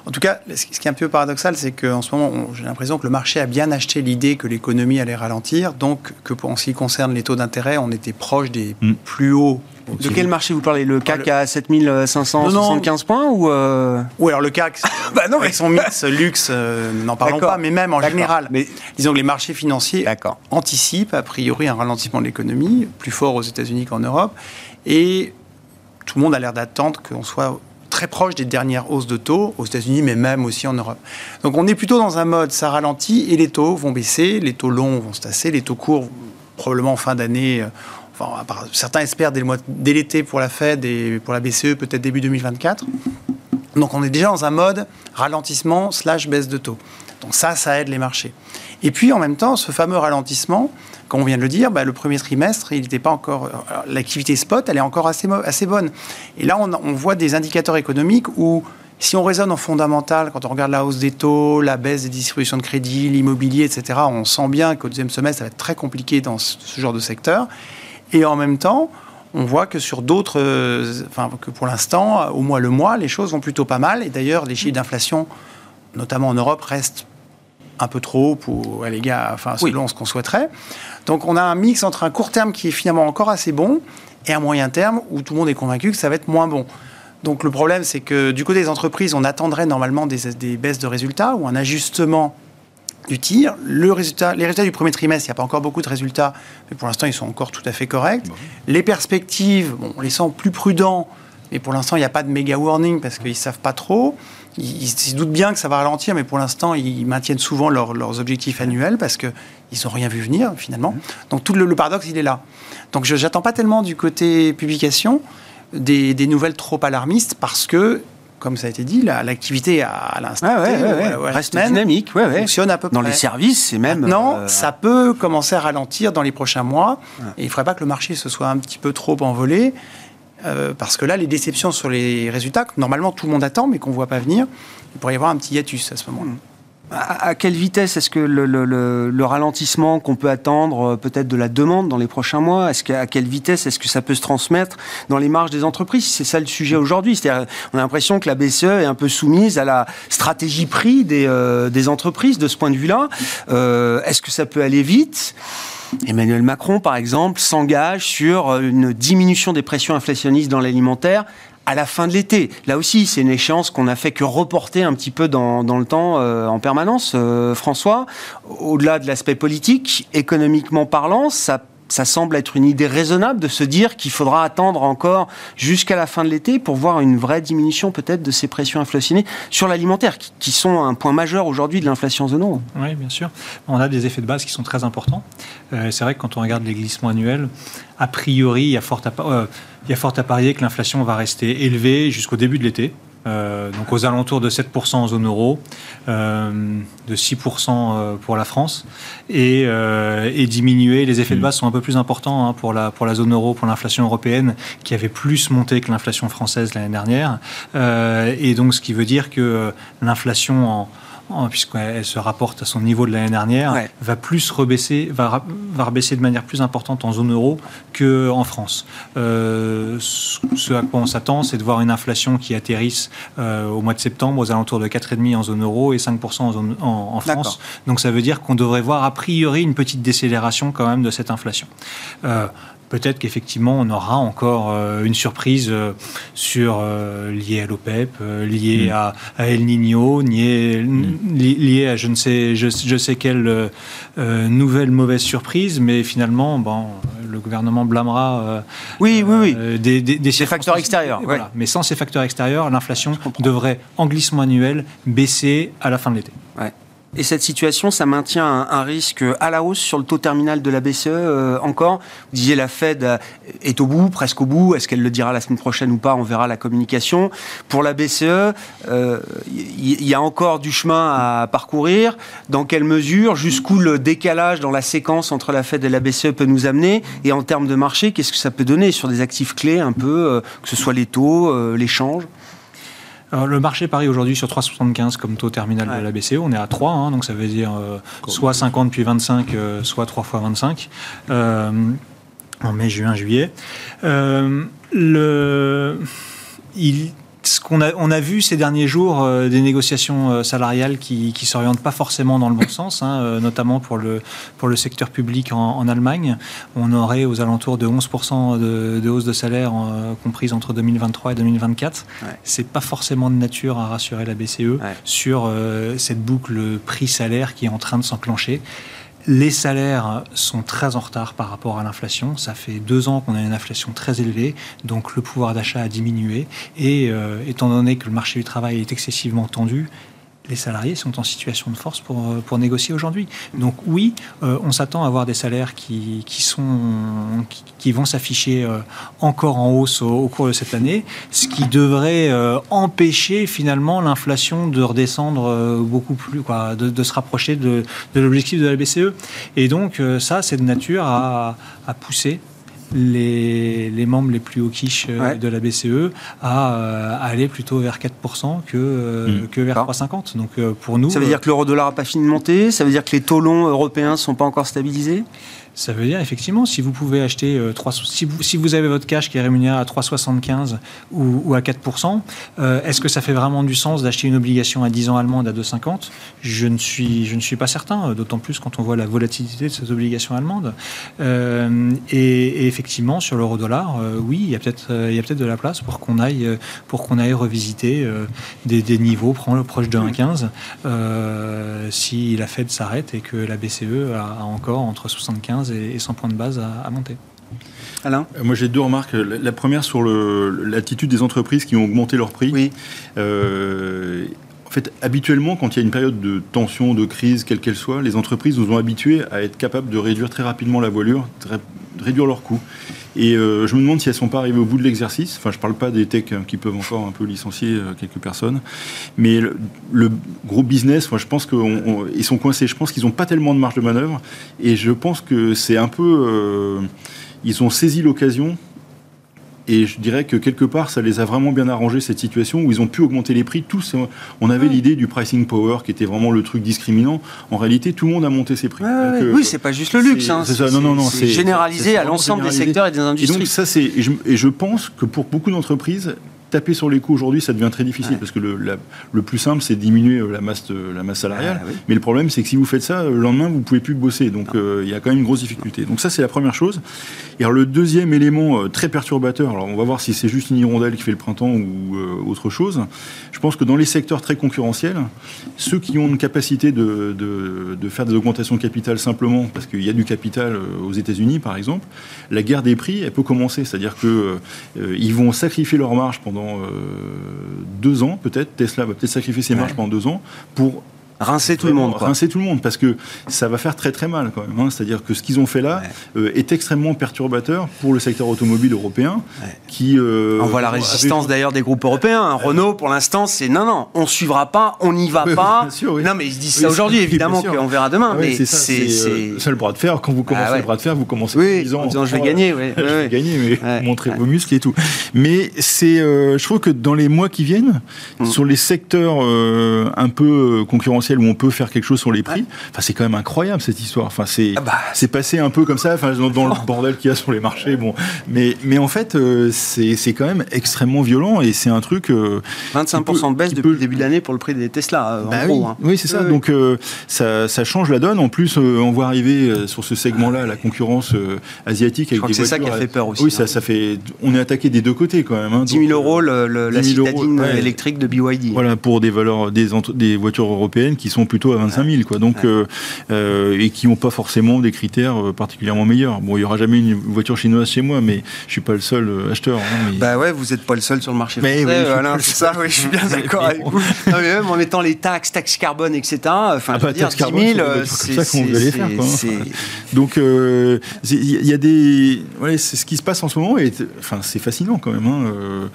S3: En tout cas, ce qui est un peu paradoxal, c'est qu'en ce moment, j'ai l'impression que le marché a bien acheté l'idée que l'économie allait ralentir, donc que pour en ce qui concerne les taux d'intérêt, on était proche des mm. plus hauts
S1: de quel marché vous parlez Le CAC à 7575 points ou
S3: euh... Oui, alors le CAC, [laughs] bah non, avec son mix luxe, euh, n'en parlons pas, mais même en général. Mais disons que les marchés financiers anticipent a priori un ralentissement de l'économie, plus fort aux États-Unis qu'en Europe, et tout le monde a l'air d'attendre qu'on soit très proche des dernières hausses de taux aux États-Unis, mais même aussi en Europe. Donc on est plutôt dans un mode ça ralentit et les taux vont baisser, les taux longs vont se tasser, les taux courts probablement en fin d'année. Certains espèrent dès, l'été pour la Fed et pour la BCE peut-être début 2024. Donc on est déjà dans un mode ralentissement slash baisse de taux. Donc ça, ça aide les marchés. Et puis en même temps, ce fameux ralentissement, comme on vient de le dire, bah, le premier trimestre, il n'était pas encore. L'activité spot, elle est encore assez bonne. Et là, on, voit des indicateurs économiques où, si on raisonne en fondamental, quand on regarde la hausse des taux, la baisse des distributions de crédit, l'immobilier, etc., on sent bien qu'au deuxième semestre, ça va être très compliqué dans ce, genre de secteur. Et en même temps, on voit que sur d'autres, euh, enfin que pour l'instant, au mois le mois, les choses vont plutôt pas mal. Et d'ailleurs, les chiffres d'inflation, notamment en Europe, restent un peu trop pour les gars, enfin selon ce qu'on souhaiterait. Donc on a un mix entre un court terme qui est finalement encore assez bon et un moyen terme où tout le monde est convaincu que ça va être moins bon. Donc le problème, c'est que du côté des entreprises, on attendrait normalement des, des baisses de résultats ou un ajustement du tir. Le résultat, les résultats du premier trimestre, il n'y a pas encore beaucoup de résultats, mais pour l'instant, ils sont encore tout à fait corrects. Les perspectives, bon, on les sent plus prudents, mais pour l'instant, il n'y a pas de méga warning parce qu'ils ne savent pas trop. Ils, se doutent bien que ça va ralentir, mais pour l'instant, ils maintiennent souvent leurs objectifs annuels parce qu'ils n'ont rien vu venir, finalement. Mmh. Donc tout le, paradoxe, il est là. Donc je n'attends pas tellement du côté publication des, nouvelles trop alarmistes parce que comme ça a été dit, l'activité à l'instant
S1: reste dynamique,
S3: fonctionne à peu
S1: près. Dans les services, c'est même.
S3: Maintenant, euh, ça peut commencer à ralentir dans les prochains mois. Et il ne faudrait pas que le marché se soit un petit peu trop envolé. Euh, parce que là, les déceptions sur les résultats, que normalement tout le monde attend, mais qu'on ne voit pas venir, il pourrait y avoir un petit hiatus à ce moment-là.
S1: À, quelle vitesse est-ce que le, ralentissement qu'on peut attendre euh, peut-être de la demande dans les prochains mois, est-ce qu'à quelle vitesse est-ce que ça peut se transmettre dans les marges des entreprises? C'est ça le sujet aujourd'hui. C'est-à-dire, on a l'impression que la BCE est un peu soumise à la stratégie prix des, euh, entreprises de ce point de vue-là. Euh, est-ce que ça peut aller vite? Emmanuel Macron, par exemple, s'engage sur une diminution des pressions inflationnistes dans l'alimentaire à la fin de l'été. Là aussi, c'est une échéance qu'on a fait que reporter un petit peu dans, dans le temps euh, en permanence. Euh, François, au-delà de l'aspect politique, économiquement parlant, ça ça semble être une idée raisonnable de se dire qu'il faudra attendre encore jusqu'à la fin de l'été pour voir une vraie diminution peut-être de ces pressions inflationnées sur l'alimentaire, qui, sont un point majeur aujourd'hui de l'inflation zone euro.
S4: Oui, bien sûr. On a des effets de base qui sont très importants. Euh, c'est vrai que quand on regarde les glissements annuels, a priori, il y a fort à, euh, il y a fort à parier que l'inflation va rester élevée jusqu'au début de l'été. Euh, donc aux alentours de 7% en zone euro, euh, de 6% euh, pour la France, et, et, diminuer. Les effets de base sont un peu plus importants hein, pour, la, pour la zone euro, pour l'inflation européenne, qui avait plus monté que l'inflation française l'année dernière. et donc ce qui veut dire que l'inflation en puisqu'elle se rapporte à son niveau de l'année dernière, va plus rebaisser, va, va rebaisser de manière plus importante en zone euro qu'en France. Euh, ce à quoi on s'attend, c'est de voir une inflation qui atterrisse euh, au mois de septembre aux alentours de 4,5% en zone euro et 5% en, zone, en, France. Donc ça veut dire qu'on devrait voir a priori une petite décélération quand même de cette inflation. Euh, peut-être qu'effectivement on aura encore euh, une surprise euh, sur euh, liée à l'OPEP, liée mm. à, El Niño, liée, mm. à je ne sais je, sais quelle nouvelle mauvaise surprise, mais finalement bon le gouvernement blâmera
S1: oui oui oui
S4: des, des, facteurs extérieurs. Voilà. Mais sans ces facteurs extérieurs, l'inflation devrait en glissement annuel baisser à la fin de l'été.
S1: Ouais. Et cette situation, ça maintient un, risque à la hausse sur le taux terminal de la BCE euh, encore. Vous disiez la Fed euh, est au bout, presque au bout. Est-ce qu'elle le dira la semaine prochaine ou pas On verra la communication. Pour la BCE, il euh, y, a encore du chemin à parcourir. Dans quelle mesure Jusqu'où le décalage dans la séquence entre la Fed et la BCE peut nous amener? Et en termes de marché, qu'est-ce que ça peut donner sur des actifs clés un peu, que ce soit les taux, l'échange?
S4: Le marché parie aujourd'hui sur 3,75 comme taux terminal de la BCE. On est à 3, hein, donc ça veut dire euh, soit 50 puis 25, euh, soit 3 fois 25 euh, en mai, juin, juillet. le, il, ce qu'on a, on a vu ces derniers jours euh, des négociations euh, salariales qui ne s'orientent pas forcément dans le bon sens, hein, euh, notamment pour le, pour le secteur public en, Allemagne. On aurait aux alentours de 11% de, hausse de salaire comprise entre 2023 et 2024. Ouais. C'est pas forcément de nature à rassurer la BCE sur cette boucle prix-salaire qui est en train de s'enclencher. Les salaires sont très en retard par rapport à l'inflation. Ça fait deux ans qu'on a une inflation très élevée, donc le pouvoir d'achat a diminué. Et euh, étant donné que le marché du travail est excessivement tendu, les salariés sont en situation de force pour, euh, pour négocier aujourd'hui. Donc oui, euh, on s'attend à avoir des salaires qui, vont s'afficher euh, encore en hausse au, cours de cette année, ce qui devrait empêcher finalement l'inflation de redescendre beaucoup plus, de, se rapprocher de, l'objectif de la BCE. Et donc ça, c'est de nature à pousser les, membres les plus hauts quiches euh, de la BCE euh, à, aller plutôt vers 4% que, euh, hmm. que vers 3,50. Donc pour nous.
S1: Ça veut dire que l'euro-dollar n'a pas fini de monter Ça veut dire que les taux longs européens ne sont pas encore stabilisés?
S4: Ça veut dire effectivement, si vous pouvez acheter, 3, si, vous, si vous avez votre cash qui est rémunéré à 3,75 ou, ou à 4%, est-ce que ça fait vraiment du sens d'acheter une obligation à 10 ans allemande à 2,50 je, ne suis, je ne suis pas certain, d'autant plus quand on voit la volatilité de cette obligation allemande. et, et effectivement, sur l'euro-dollar, euh, oui, il y a peut-être euh, peut de la place pour qu'on aille, euh, pour aille revisiter des, niveaux proches de 1,15 si la Fed s'arrête et que la BCE a, encore entre 75 et 100 points de base à, monter.
S5: Alain Moi j'ai deux remarques. La première sur l'attitude des entreprises qui ont augmenté leur prix. Oui. en fait, habituellement, quand il y a une période de tension, de crise, quelle qu'elle soit, les entreprises nous ont habitués à être capables de réduire très rapidement la voilure, très réduire leurs coûts. Et euh, je me demande si elles ne sont pas arrivées au bout de l'exercice. Enfin, je ne parle pas des techs qui peuvent encore un peu licencier euh, quelques personnes. Mais le, gros business, moi, je pense qu'ils sont coincés. Je pense qu'ils n'ont pas tellement de marge de manœuvre. Et je pense que c'est un peu... Euh, ils ont saisi l'occasion Et je dirais que quelque part, ça les a vraiment bien arrangé cette situation où ils ont pu augmenter les prix. Tous, on avait l'idée du pricing power qui était vraiment le truc discriminant. En réalité, tout le monde a monté ses prix.
S1: Euh, oui, c'est pas juste le luxe. Hein.
S5: C'est non, non, non,
S1: c'est généralisé à l'ensemble des secteurs et des industries.
S5: Et donc ça, c'est et je pense que pour beaucoup d'entreprises, taper sur les coûts aujourd'hui, ça devient très difficile parce que le, le plus simple, c'est diminuer euh, la masse, la masse salariale. Ah Mais le problème, c'est que si vous faites ça, le lendemain, vous pouvez plus bosser. Donc euh, il y a quand même une grosse difficulté. Donc ça, c'est la première chose. Et alors le deuxième élément euh, très perturbateur, alors on va voir si c'est juste une hirondelle qui fait le printemps ou autre chose. Je pense que dans les secteurs très concurrentiels, ceux qui ont une capacité de, de, de faire des augmentations de capital simplement parce qu'il y a du capital aux États-Unis, par exemple, la guerre des prix, elle peut commencer. C'est-à-dire que ils vont sacrifier leur marge pendant euh, deux ans, peut-être. Tesla va peut-être sacrifier ses marges pendant deux ans pour
S1: Rincer tout le monde.
S5: Rincer tout le monde, parce que ça va faire très très mal quand même. Hein. C'est-à-dire que ce qu'ils ont fait là euh, est extrêmement perturbateur pour le secteur automobile européen. Qui,
S1: euh, on voit la résistance d'ailleurs des groupes européens. Renault, pour l'instant, c'est non, non, on suivra pas, on n'y va pas. [laughs] Non, mais ils disent ça aujourd'hui, évidemment, qu'on verra demain. Ah mais
S5: c'est ça, le bras de fer. Quand vous commencez ah le bras de fer, vous commencez
S1: en disant, je vais gagner. [laughs] je
S5: vais gagner, mais montrer vos muscles et tout. Mais c'est, euh, je trouve que dans les mois qui viennent, mm. sur les secteurs un peu concurrentiels où on peut faire quelque chose sur les prix. Enfin, c'est quand même incroyable cette histoire. Enfin, c'est ah bah. c'est passé un peu comme ça, enfin, dans, le bordel qu'il y a sur les marchés. Bon, mais mais en fait, euh, c'est quand même extrêmement violent et c'est un truc. 25%
S1: euh, de baisse depuis le début de l'année pour le prix des Tesla.
S5: en bah gros, hein. oui, c'est ça. Donc euh, ça, ça, change la donne. En plus, on voit arriver sur ce segment-là la concurrence asiatique avec
S1: des C'est ça qui a fait peur aussi.
S5: Oui, ça, hein. ça fait. On est attaqué des deux côtés quand même. Hein,
S1: 10 000 euros le, la citadine électrique de BYD.
S5: Voilà pour des valeurs des, des voitures européennes qui sont plutôt à 25 000, quoi. Donc, euh, euh, et qui n'ont pas forcément des critères euh, particulièrement meilleurs. Bon, il n'y aura jamais une voiture chinoise chez moi, mais je suis pas le seul acheteur. Hein,
S1: Bah ouais, vous n'êtes pas le seul sur le marché français. Mais oui, c'est ça, oui, je suis bien [laughs] d'accord avec vous. Non, mais même en mettant les taxes, taxes carbone, etc. Enfin, ah dire, 10 000, c'est ça qu'on
S5: allait faire. Quoi. Donc, il y a des, ouais, c'est ce qui se passe en ce moment, et enfin, c'est fascinant quand même. Hein,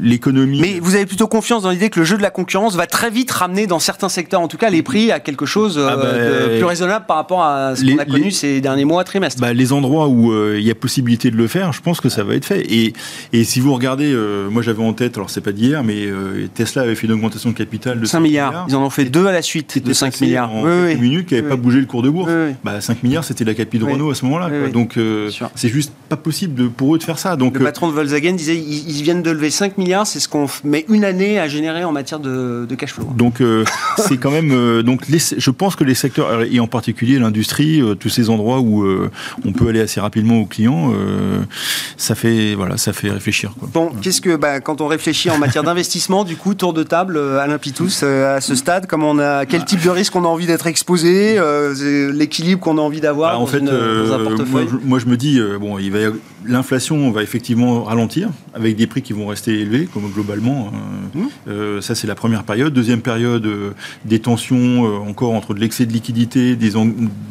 S5: l'économie.
S1: Mais vous avez plutôt confiance dans l'idée que le jeu de la concurrence va très vite ramener dans certains secteurs, en tout cas, les prix à quelque chose ah euh, bah, de plus raisonnable par rapport à ce qu'on a connu ces derniers mois, trimestres.
S5: Bah, les endroits où euh, il y a possibilité de le faire, je pense que ça va être fait. Et, et si vous regardez, euh, moi j'avais en tête, alors c'est pas d'hier, mais Tesla avait fait une augmentation de capital de
S1: 5, milliards. Ils en ont fait deux à la suite de 5 milliards.
S5: En oui, minutes qui n'avaient pas bougé le cours de bourse. Bah, 5 milliards, c'était la capi de Renault à ce moment-là. Donc c'est juste pas possible de, pour eux de faire ça. Donc,
S1: le patron de Volkswagen disait ils, viennent de lever 5 milliards, c'est ce qu'on met une année à générer en matière de, de cash flow.
S5: Donc [laughs] c'est quand même euh, donc je pense que les secteurs et en particulier l'industrie, euh, tous ces endroits où euh, on peut aller assez rapidement aux clients, ça fait voilà, ça fait réfléchir. Quoi.
S1: Bon, qu'est-ce que bah, quand on réfléchit en matière d'investissement, du coup, tour de table, Alain Pitous, à ce stade, comment on a, quel type de risque on a envie d'être exposé, l'équilibre qu'on a envie d'avoir bah,
S5: en fait, dans un portefeuille? Moi, je me dis bon, il va l'inflation va effectivement ralentir avec des prix qui vont rester élevés, comme globalement. Mmh. ça, c'est la première période. Deuxième période, des tensions euh, encore entre de l'excès de liquidité, des,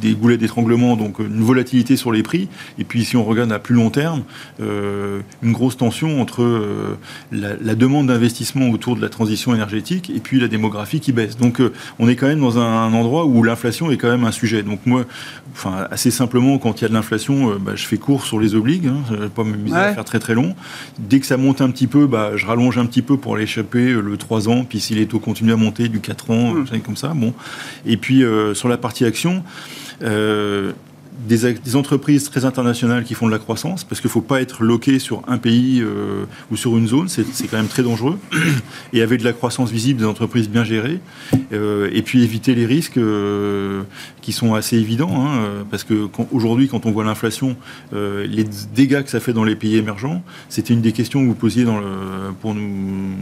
S5: des goulets d'étranglement, donc euh, une volatilité sur les prix. Et puis si on regarde à plus long terme, euh, une grosse tension entre la, demande d'investissement autour de la transition énergétique et puis la démographie qui baisse. Donc on est quand même dans un, endroit où l'inflation est quand même un sujet. Donc moi, enfin assez simplement, quand il y a de l'inflation, bah, je fais court sur les obligues. Hein, je ne vais pas m'amuser à faire très très long. Dès que ça monte un petit peu, bah, je rallonge un petit peu pour aller échapper le 3 ans. Puis si les taux continuent à monter du 4 ans, mmh. comme ça. Bon. Et puis euh, sur la partie action, euh, des, entreprises très internationales qui font de la croissance, parce qu'il ne faut pas être loqué sur un pays euh, ou sur une zone, c'est quand même très dangereux, [clears throat] et avec de la croissance visible, des entreprises bien gérées, euh, et puis éviter les risques euh, qui sont assez évidents, hein, parce que aujourd'hui, quand on voit l'inflation, les dégâts que ça fait dans les pays émergents, c'était une des questions que vous posiez dans le, pour nous...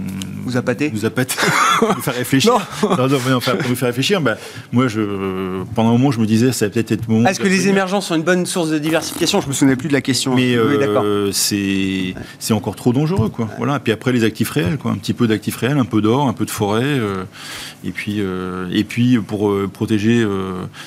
S1: Vous appâter
S5: Nous appâter, nous faire réfléchir. non. Non, non, pour nous faire réfléchir, [laughs] bah, moi, je, pendant un moment, je me disais, ça va peut-être être
S1: bon. Est-ce que les émergents sont une bonne source de diversification. Je me souvenais plus de la question.
S5: Mais euh, c'est c'est encore trop dangereux, quoi. Voilà. Et puis après les actifs réels, quoi. Un petit peu d'actifs réels, un peu d'or, un peu de forêt, euh, et puis euh, et puis pour protéger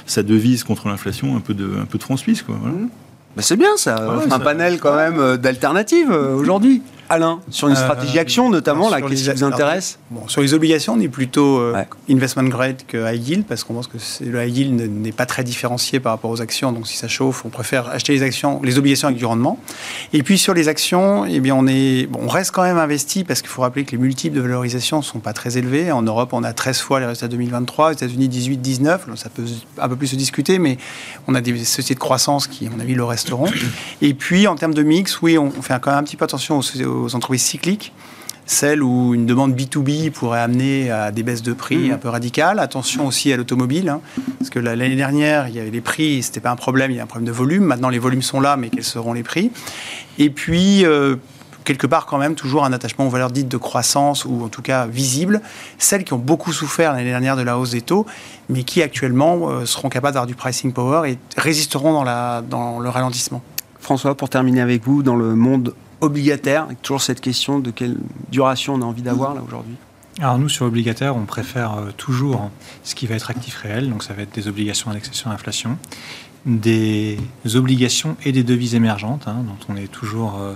S5: sa devise contre l'inflation, un peu de un peu de franc suisse, quoi. Voilà.
S1: Mmh. Bah, c'est bien, ça offre un panel quand même d'alternatives aujourd'hui. Alain, sur une
S3: Euh,
S1: stratégie action notamment, là, qu'est-ce qui vous intéresse
S3: Bon, sur les obligations, on est plutôt euh,
S1: Ouais.
S3: investment grade que high yield parce qu'on pense que le high yield n'est pas très différencié par rapport aux actions. Donc, si ça chauffe, on préfère acheter les actions, les obligations avec du rendement. Et puis sur les actions, eh bien, on est, bon, on reste quand même investi parce qu'il faut rappeler que les multiples de valorisation sont pas très élevés. En Europe, on a 13 fois les résultats 2023, aux États-Unis 18, 19. Ça peut un peu plus se discuter, mais on a des sociétés de croissance qui, à mon avis, le resteront. Et puis, en termes de mix, oui, on on fait quand même un petit peu attention aux, aux entreprises cycliques celles où une demande B2B pourrait amener à des baisses de prix
S1: Mhm.
S3: un peu radicales. Attention aussi à l'automobile, hein, parce que la- l'année dernière, il y avait les prix, c'était pas un problème, il y a un problème de volume. Maintenant, les volumes sont là, mais quels seront les prix? Et puis, euh, quelque part, quand même, toujours un attachement aux valeurs dites de croissance, ou en tout cas visibles, celles qui ont beaucoup souffert l'année dernière de la hausse des taux, mais qui actuellement euh, seront capables d'avoir du pricing power et résisteront dans, la, dans le ralentissement.
S1: François, pour terminer avec vous, dans le monde obligataire, avec toujours cette question de quelle duration on a envie d'avoir là aujourd'hui.
S4: Alors nous, sur obligataire, on préfère euh, toujours ce qui va être actif réel, donc ça va être des obligations à inflation, des obligations et des devises émergentes, hein, dont on est toujours, euh,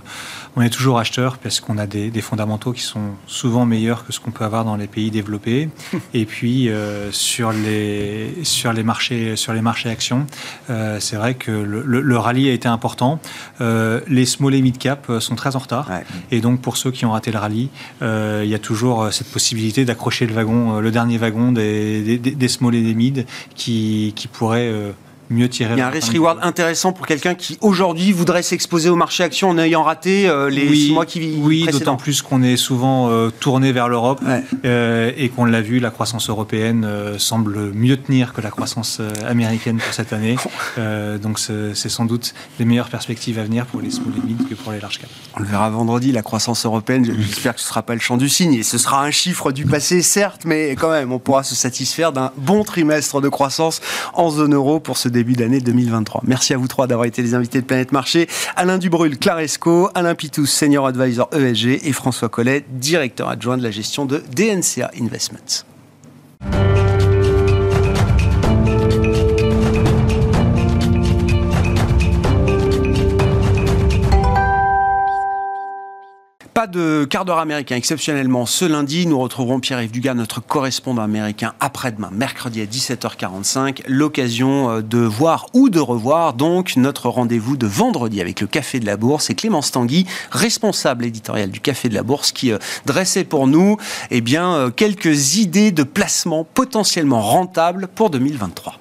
S4: on est toujours acheteur parce qu'on a des, des fondamentaux qui sont souvent meilleurs que ce qu'on peut avoir dans les pays développés. [laughs] et puis euh, sur les sur les marchés sur les marchés actions, euh, c'est vrai que le, le- le rallye a été important. Les small et mid cap sont très en retard.
S1: Ouais.
S4: Et donc, pour ceux qui ont raté le rallye, il y a toujours cette possibilité d'accrocher le wagon, le dernier wagon des, des, des- small et des mid qui, qui pourraient mieux tirer.
S1: Il y a un
S4: leur
S1: risk
S4: épingle du
S1: reward
S4: jeu.
S1: intéressant pour quelqu'un qui aujourd'hui voudrait s'exposer au marché action en ayant raté euh, les
S4: oui,
S1: six mois qui
S4: oui
S1: précédents.
S4: d'autant plus qu'on est souvent euh, tourné vers l'Europe
S1: Ouais.
S4: euh, et qu'on l'a vu, la croissance européenne semble mieux tenir que la croissance américaine pour cette année. [laughs] Donc c'est c'est sans doute des meilleures perspectives à venir pour les small et mid que pour les large cap.
S1: On le verra vendredi, la croissance européenne. J'espère que ce ne sera pas le champ du signe. Et ce sera un chiffre du passé, certes, mais quand même, on pourra se satisfaire d'un bon trimestre de croissance en zone euro pour ce début d'année 2023. Merci à vous trois d'avoir été les invités de Planète Marché. Alain Dubrul, Claresco, Alain Pitous, Senior Advisor ESG et François Collet, directeur adjoint de la gestion de DNCA Investments. Pas de quart d'heure américain exceptionnellement. Ce lundi, nous retrouverons Pierre-Yves Dugas, notre correspondant américain, après-demain, mercredi à 17h45. L'occasion euh, de voir ou de revoir donc notre rendez-vous de vendredi avec le Café de la Bourse et Clémence Tanguy, responsable éditorial du Café de la Bourse, qui euh, dressait pour nous eh bien, euh, quelques idées de placement potentiellement rentables pour 2023.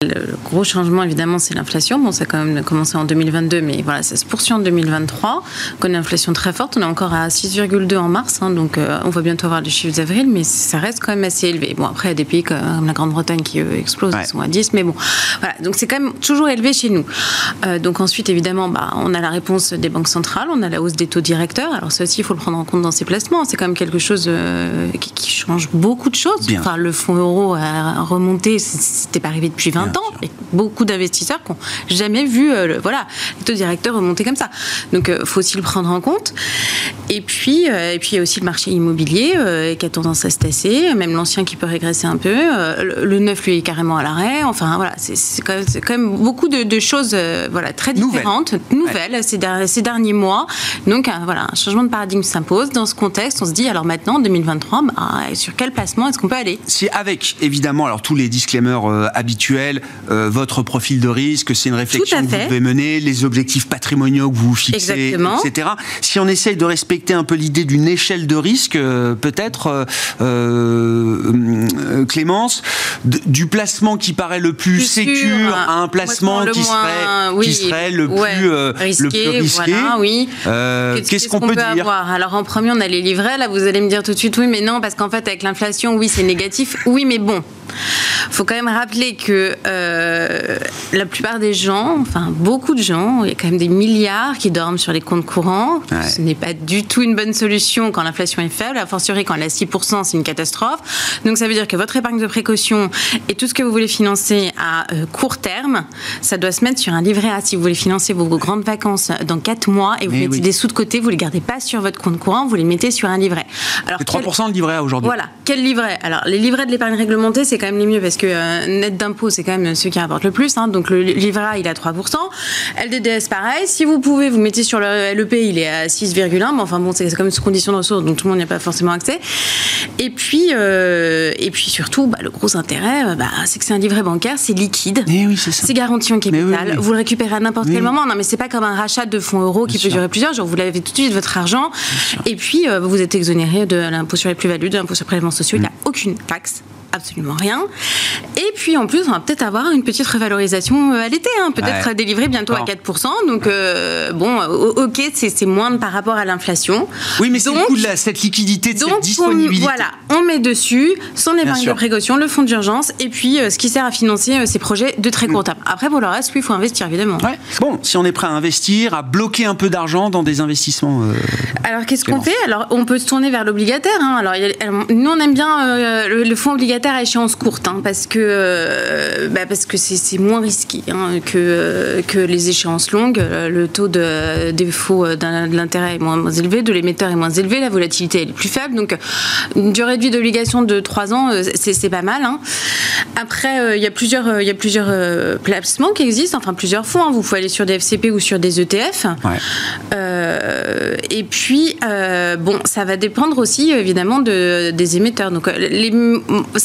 S6: Le gros changement, évidemment, c'est l'inflation. Bon, ça a quand même commencé en 2022, mais voilà, ça se poursuit en 2023. On a une inflation très forte. On est encore à 6,2 en mars, hein, donc euh, on va bientôt avoir les chiffres d'avril, mais ça reste quand même assez élevé. Bon, après, il y a des pays comme la Grande-Bretagne qui eux, explosent,
S1: Ouais.
S6: ils sont à 10, mais bon, voilà. Donc c'est quand même toujours élevé chez nous. Euh, donc ensuite, évidemment, bah, on a la réponse des banques centrales, on a la hausse des taux directeurs. Alors ça aussi, il faut le prendre en compte dans ces placements. C'est quand même quelque chose euh, qui, qui change beaucoup de choses.
S1: Bien.
S6: Enfin, le fonds euro a remonté, c'était pas arrivé depuis 20 Ans. Et beaucoup d'investisseurs qui n'ont jamais vu euh, le- voilà, les taux directeurs remonter comme ça. Donc, il faut aussi le prendre en compte. Et puis, euh, et puis il y a aussi le marché immobilier euh, qui a tendance à se tasser, même l'ancien qui peut régresser un peu. Euh, le, le neuf, lui, est carrément à l'arrêt. Enfin, voilà, c'est c'est quand, même- c'est quand même beaucoup de, de choses euh, voilà, très
S1: Nouvelles.
S6: différentes, nouvelles, ces, der- ces derniers mois. Donc, euh, voilà, un changement de paradigme s'impose. Dans ce contexte, on se dit, alors maintenant, en 2023, bah, sur quel placement est-ce qu'on peut aller?
S1: Si avec évidemment alors tous les disclaimers euh, euh, votre profil de risque, c'est une réflexion que vous devez mener, les objectifs patrimoniaux que vous fixez,
S6: Exactement.
S1: etc. Si on essaye de respecter un peu l'idée d'une échelle de risque, euh, peut-être euh, Clémence, du placement qui paraît le plus,
S6: Plus
S1: sécure
S6: sûr,
S1: à un placement qui, serait,
S6: oui,
S1: qui serait le
S6: ouais,
S1: plus
S6: risqué,
S1: le plus risqué.
S6: voilà, oui.
S1: Qu'est-ce qu'on peut, dire
S6: avoir? Alors en premier, on a les livrets. Là, vous allez me dire tout de suite, oui, mais non, parce qu'en fait, avec l'inflation, oui, c'est négatif. Oui, mais bon, faut quand même rappeler que euh, la plupart des gens, enfin beaucoup de gens, il y a quand même des milliards qui dorment sur les comptes courants.
S1: Ouais.
S6: Ce n'est pas du tout une bonne solution quand l'inflation est faible. A fortiori, quand elle est à 6%, c'est une catastrophe. Donc ça veut dire que votre épargne de précaution et tout ce que vous voulez financer à euh, court terme, ça doit se mettre sur un livret A. Si vous voulez financer vos grandes vacances dans 4 mois et vous
S1: Mais
S6: mettez
S1: oui.
S6: des sous de côté, vous les gardez pas sur votre compte courant, vous les mettez sur un livret. Alors,
S1: C'est
S6: quel-
S1: 3% le livret A aujourd'hui.
S6: voilà, quel livret? Alors, les livrets de l'épargne réglementée, c'est quand même les mieux parce que euh, net d'impôt, c'est quand quand même ceux qui rapportent le plus. Hein. Donc le livret A, il est à 3%. LDDS, pareil. Si vous pouvez, vous mettez sur le LEP, il est à 6,1. Mais enfin bon, c'est comme une condition de ressources, donc tout le monde n'y a pas forcément accès. Et puis, euh, et puis surtout, bah, le gros intérêt, bah, c'est que c'est un livret bancaire, c'est liquide.
S1: Eh oui, c'est
S6: garanti en capital. Vous le récupérez à n'importe quel moment. Non, mais c'est pas comme un rachat de fonds euros qui peut durer plusieurs jours. Vous l'avez tout de suite votre argent. Et puis, vous êtes exonéré de l'impôt sur les plus-values, de l'impôt sur les prélèvements sociaux. Il n'y a mm. aucune taxe absolument rien. Et puis en plus, on va peut-être avoir une petite revalorisation euh, à l'été, hein. peut-être délivrée bientôt à 4%. Donc euh, bon, ok, c'est moindre par rapport à l'inflation.
S1: Oui, mais c'est le de cette liquidité, de cette disponibilité.
S6: voilà, on met dessus son épargne de précaution, le fonds d'urgence, et puis euh, ce qui sert à financer ces projets de très court mm. terme. Après, pour le reste, oui, il faut investir évidemment.
S1: Bon, si on est prêt à investir, à bloquer un peu d'argent dans des investissements.
S6: alors qu'est-ce qu'on fait? Alors on peut se tourner vers l'obligataire. Hein. Alors nous, on aime bien le, le fonds obligataire à échéance courte, hein, parce que euh, bah, parce que c'est moins risqué hein, que que les échéances longues. Le taux de défaut de l'intérêt est moins, élevé, de l'émetteur est moins élevé, la volatilité est plus faible. Donc une durée de vie d'obligation de 3 ans, euh, c'est pas mal. Hein. Après, euh, il y a plusieurs il y a plusieurs placements qui existent, enfin plusieurs fonds. Vous pouvez aller sur des FCP ou sur des ETF. et puis bon, ça va dépendre aussi évidemment de, des émetteurs. Donc les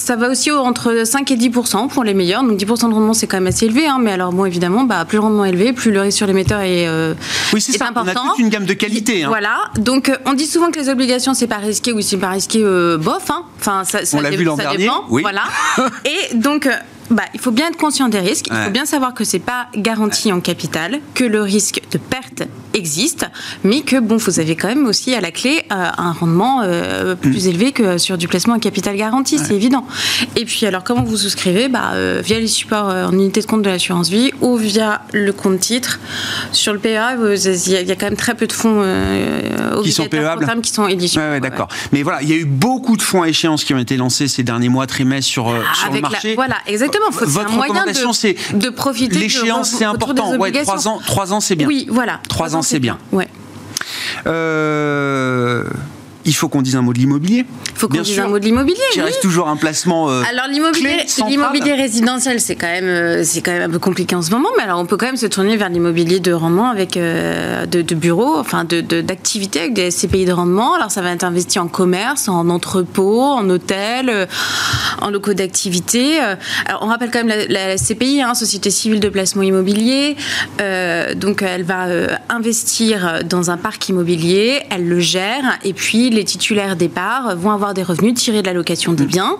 S6: ça va aussi entre 5 et 10% pour les meilleurs. Donc 10% de rendement, c'est quand même assez élevé. Hein. mais alors, bon, évidemment, bah, plus le rendement est élevé, plus le risque sur l'émetteur est, euh,
S1: oui, c'est ça.
S6: important.
S1: On a toute une gamme de qualité. Hein.
S6: Voilà. Donc, euh, on dit souvent que les obligations, c'est pas risqué ou c'est pas risqué euh, bof. Hein. Enfin, ça,
S1: on l'a vu l'an dernier. Oui.
S6: Voilà. [laughs] et donc, bah, il faut bien être conscient des risques. Il faut bien savoir que c'est pas garanti en capital, que le risque de perte existe, mais que bon, vous avez quand même aussi à la clé euh, un rendement euh, plus mm. élevé que sur du placement en capital garanti, c'est évident. Et puis alors comment vous souscrivez? Bah, euh, Via les supports en unité de compte de l'assurance vie ou via le compte titre. Sur le PEA, il y, a quand même très peu de fonds
S1: qui sont PEables,
S6: qui sont éligibles.
S1: D'accord. Mais voilà, il y a eu beaucoup de fonds à échéance qui ont été lancés ces derniers mois, trimestres sur, sur le marché.
S6: voilà, exactement. Faut,
S1: Votre un recommandation, c'est
S6: de profiter.
S1: L'échéance, c'est important. Ouais, trois ans, trois ans, c'est bien.
S6: Oui, voilà.
S1: Trois ans, c'est bien.
S6: Ouais.
S1: Euh, il faut qu'on dise un mot de l'immobilier.
S6: Il faut qu'on dise un mot de l'immobilier.
S1: Qui reste toujours un placement. Euh,
S6: alors l'immobilier, l'immobilier résidentiel, c'est quand même, euh, c'est quand même un peu compliqué en ce moment. Mais alors on peut quand même se tourner vers l'immobilier de rendement avec euh, de, bureaux, enfin de, d'activités avec des SCPI de rendement. Alors ça va être investi en commerce, en entrepôt, en hôtel, en locaux d'activité. Alors on rappelle quand même la, SCPI, hein, Société civile de placement immobilier. donc elle va investir dans un parc immobilier, elle le gère et puis les titulaires départ vont avoir des revenus tirés de la location des biens.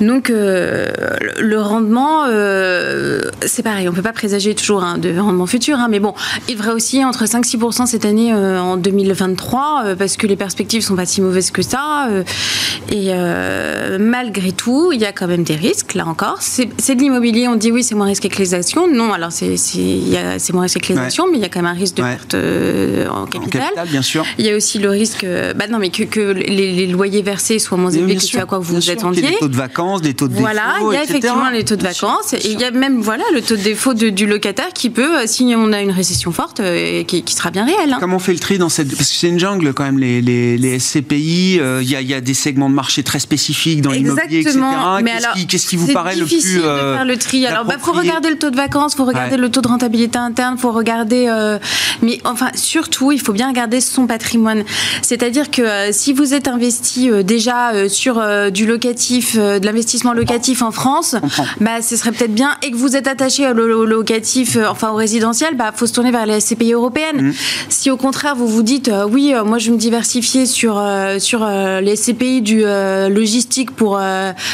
S6: Donc euh, le rendement, euh, c'est pareil, on ne peut pas présager toujours hein, de rendement futur, hein, mais bon, il devrait aussi entre 5-6% cette année euh, en 2023, parce que les perspectives sont pas si mauvaises que ça. et malgré tout, il y a quand même des risques, là encore. C'est de l'immobilier, on dit oui, c'est moins risqué que les actions. Non, alors c'est moins risqué que les actions, mais il y a quand même un risque de perte en capital.
S1: bien sûr.
S6: Il y a aussi le risque, bah non, mais que, que les, loyers versés soient moins élevés que ce à quoi vous vous attendiez.
S1: Les taux de vacances, des taux de
S6: voilà,
S1: défaut.
S6: Voilà, il y a effectivement les taux de vacances. Et il y a même voilà, le taux de défaut du locataire qui peut, euh, si on a une récession forte, euh, qui, qui, sera bien réel. Hein.
S1: Comment on fait le tri dans cette. Parce que c'est une jungle quand même, les, les, les SCPI. Euh, il y, a, y, a, des segments de marché très spécifiques dans l'immobilier, etc. Qu'est-ce qui, qui, vous paraît le plus.
S6: difficile de faire le tri. Alors, il bah, faut regarder le taux de vacances, il faut regarder le taux de rentabilité interne, il faut regarder. mais enfin, surtout, il faut bien regarder son patrimoine. C'est-à-dire que si vous êtes investi déjà sur du locatif, de l'investissement locatif en France, bah, ce serait peut-être bien, et que vous êtes attaché au, locatif, euh, enfin au résidentiel, bah, faut se tourner vers les SCPI européennes. Mm. Si au contraire vous vous dites, euh, oui, euh, moi je vais me diversifier sur, sur les SCPI du logistique pour,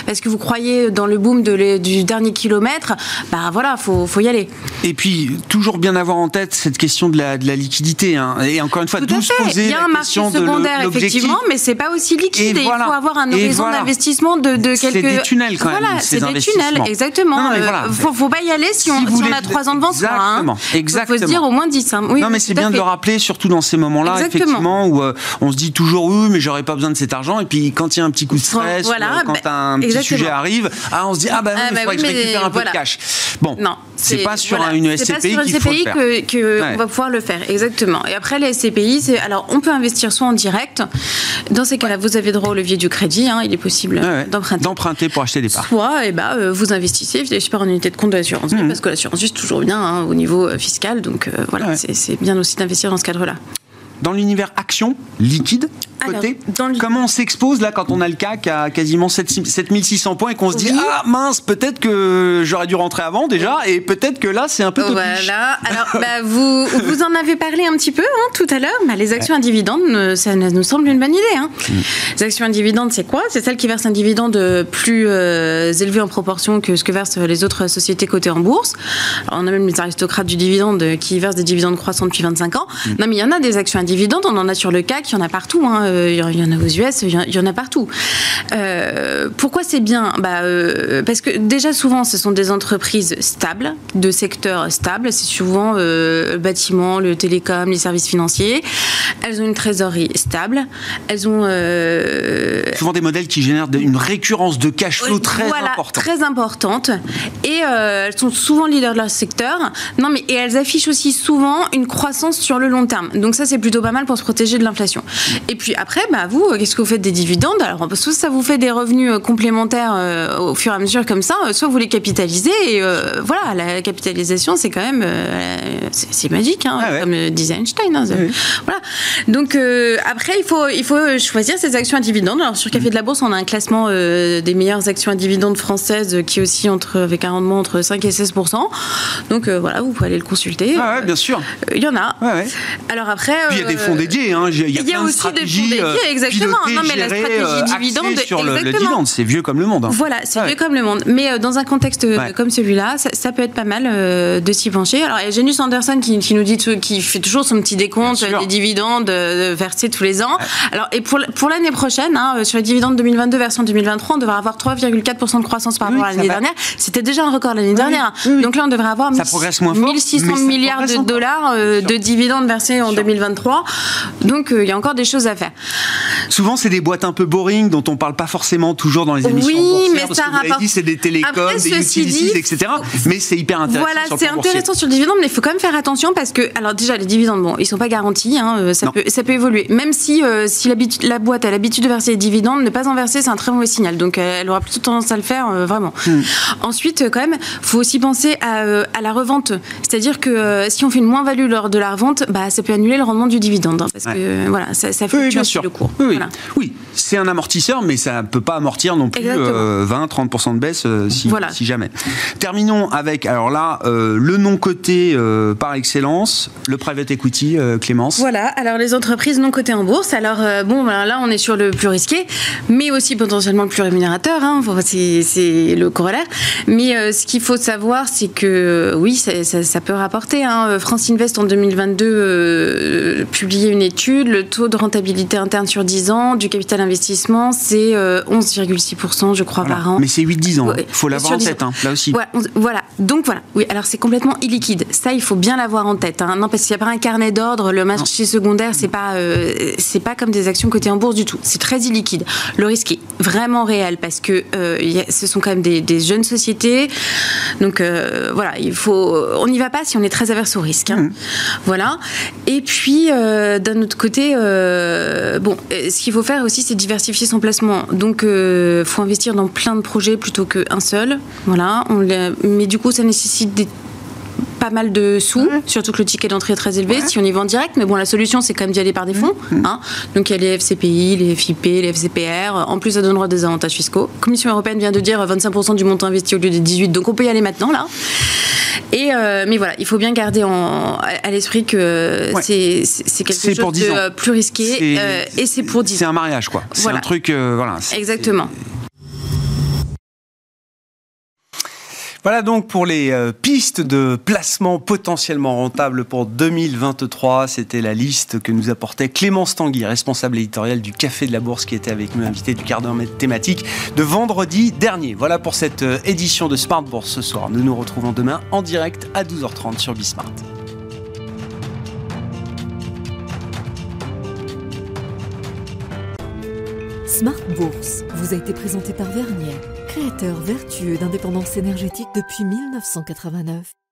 S6: parce que vous croyez dans le boom de du dernier kilomètre, bah voilà, faut, faut y aller.
S1: Et puis, toujours bien avoir en tête cette question de la, de la liquidité. Hein. Et encore une fois,
S6: d'où se
S1: poser
S6: Il y a un marché secondaire, effectivement, mais c'est pas aussi liquide. Et, il faut avoir un horizon d'investissement de, de quelques.
S1: C'est des tunnels quand
S6: voilà,
S1: même.
S6: c'est des tunnels, exactement. Il euh, faut, faut pas y aller si, on, si on, a 3 ans devant
S1: soi. Hein.
S6: Exactement. Il faut se dire au moins 10. Hein.
S1: Oui, non, mais c'est bien de le rappeler, surtout dans ces moments-là, effectivement, où euh, on se dit toujours oui, mais j'aurais pas besoin de cet argent. Et puis quand il y a un petit coup de stress, voilà, quand bah, un petit sujet arrive, ah, on se dit ah bah, il faudrait que je récupère un peu de cash.
S6: Bon. Non,
S1: C'est pas sur une SCPI qu'il faut le faire.
S6: que, que on va pouvoir le faire, exactement. Et après les SCPI, c'est alors on peut investir soit en direct. Dans ces cas-là, vous avez droit au levier du crédit. Hein, il est possible d'emprunter.
S1: D'emprunter pour acheter des parts.
S6: Soit, et eh ben, euh, vous investissez par en unité de compte de l'assurance mmh. parce que l'assurance c'est toujours bien hein, au niveau euh, fiscal. Donc euh, voilà, c'est bien aussi d'investir dans ce cadre-là.
S1: Dans l'univers action, liquide, Comment on s'expose là quand on a le CAC à quasiment 7600 points et qu'on se dit ah mince peut-être que j'aurais dû rentrer avant déjà et peut-être que là c'est un peu
S6: voilà. Alors bah, vous vous en avez parlé un petit peu hein, tout à l'heure les actions individendes euh, ça nous semble une bonne idée hein. Mm. les actions individendes c'est quoi? C'est celles qui versent un dividende plus euh, élevé en proportion que ce que versent les autres sociétés cotées en bourse. On a même les aristocrates du dividende qui versent des dividendes croissants depuis 25 ans. Mm. non mais il y en a des actions individendes on en a sur le CAC il y en a partout hein, il y en a aux US, il y en a partout. Euh, pourquoi c'est bien? Bah, euh, Parce que déjà souvent, ce sont des entreprises stables, de secteurs stables. C'est souvent le bâtiment, le télécom, les services financiers. Elles ont une trésorerie stable. Elles ont
S1: souvent des modèles qui génèrent une récurrence de cash flow très importante.
S6: Très importante. Et elles sont souvent leaders de leur secteur. Non, mais et elles affichent aussi souvent une croissance sur le long terme. Donc ça, c'est plutôt pas mal pour se protéger de l'inflation. Et puis après, bah, vous, euh, qu'est-ce que vous faites des dividendes? Alors, soit ça vous fait des revenus euh, complémentaires euh, au fur et à mesure comme ça, soit vous les capitalisez. Et voilà, la capitalisation, c'est quand même. c'est magique, hein, ah comme disait Einstein. Hein, voilà. Donc, après, il faut, il faut choisir ces actions à dividendes. Alors, sur Café de la Bourse, on a un classement des meilleures actions à dividendes françaises qui aussi entre, avec un rendement entre 5 et 16 Donc, voilà, vous pouvez aller le consulter.
S1: Ah ouais, bien sûr.
S6: Il y en a. Alors, après.
S1: il y a des fonds dédiés. Hein. Il y a, y a aussi des fonds
S6: exactement. non, mais la stratégie euh, dividende,
S1: sur le, dividende, c'est vieux comme le monde. Hein.
S6: Voilà, c'est vieux comme le monde. Mais euh, dans un contexte comme celui-là, ça, peut être pas mal euh, de s'y pencher. Alors, il y a Janus Anderson qui, nous dit, qui fait toujours son petit décompte des dividendes versés tous les ans. Alors, et pour, pour l'année prochaine, hein, sur les dividendes 2022 version 2023, on devrait avoir 3,4% de croissance par rapport à l'année dernière. C'était déjà un record l'année dernière. Donc là, on devrait avoir 1600 milliards de dollars de dividendes versés en 2023. Donc, il y a encore des choses à faire.
S1: Souvent, c'est des boîtes un peu boring dont on parle pas forcément toujours dans les émissions.
S6: Oui, mais ça
S1: rapporte. c'est des télécoms, des utilities, etc. Mais c'est hyper intéressant.
S6: Voilà, c'est intéressant sur le dividende, mais il faut quand même faire attention parce que, alors déjà, les dividendes, bon, ils sont pas garantis, hein, euh, ça, peut, ça peut évoluer. Même si, euh, si la boîte a l'habitude de verser des dividendes, ne pas en verser, c'est un très mauvais signal. Donc, euh, elle aura plutôt tendance à le faire, vraiment. Hmm. Ensuite, quand même, faut aussi penser à, à la revente. C'est-à-dire que si on fait une moins-value lors de la revente, bah, ça peut annuler le rendement du dividende. Hein, parce que, voilà, ça, ça fluctue
S1: oui, le
S6: cours.
S1: Oui, oui. c'est un amortisseur, mais ça ne peut pas amortir non plus 20-30% euh, de baisse euh, si, si, jamais. Terminons avec, alors là, euh, le non coté par excellence, le private equity, Clémence.
S6: Voilà, alors les entreprises non cotées en bourse. Alors, bon, ben là, on est sur le plus risqué, mais aussi potentiellement le plus rémunérateur. Hein, c'est le corollaire. Mais ce qu'il faut savoir, c'est que oui, ça, peut rapporter. Hein. France Invest en 2022 publiait une étude. Le taux de rentabilité interne sur 10 ans du capital investissement, c'est 11,6%, euh, je crois, par an.
S1: Mais c'est 8-10 ans. Il faut l'avoir en tête, hein, là aussi.
S6: voilà. Donc voilà. Oui, alors c'est complètement illiquide. Ça, il faut bien l'avoir en tête. Hein. Non, parce qu'il n'y a pas un carnet d'ordre. Le marché secondaire, c'est pas, euh, c'est pas comme des actions cotées en bourse du tout. C'est très illiquide. Le risque est vraiment réel parce que euh, ce sont quand même des, jeunes sociétés. Donc voilà, il faut. On n'y va pas si on est très averse au risque. Hein. Mmh. Voilà. Et puis d'un autre côté, bon, euh, ce qu'il faut faire aussi, c'est diversifier son placement. Donc, il euh, faut investir dans plein de projets plutôt qu'un seul. Voilà. On mais du coup, ça nécessite des pas mal de sous, surtout que le ticket d'entrée est très élevé si on y va en direct. Mais bon, la solution, c'est quand même d'y aller par des fonds. Hein. Donc il y a les FCPI, les FIP, les FCPR. En plus, ça donnera des avantages fiscaux. La Commission européenne vient de dire 25% du montant investi au lieu des 18. Donc on peut y aller maintenant, là. Et euh, mais voilà, il faut bien garder en, à l'esprit que c'est quelque chose de plus risqué et c'est pour 10
S1: C'est un mariage, quoi. C'est un truc, euh, voilà.
S6: Exactement.
S1: Voilà donc pour les euh, pistes de placement potentiellement rentables pour 2023. C'était la liste que nous apportait Clémence Tanguy, responsable éditorial du Café de la Bourse, qui était avec nous, invité du quart d'heure thématique de vendredi dernier. Voilà pour cette euh, édition de Smart Bourse ce soir. Nous nous retrouvons demain en direct à 12h30 sur Bismart.
S7: Smart Bourse vous a été présenté par Vernier créateur vertueux d'indépendance énergétique depuis 1989.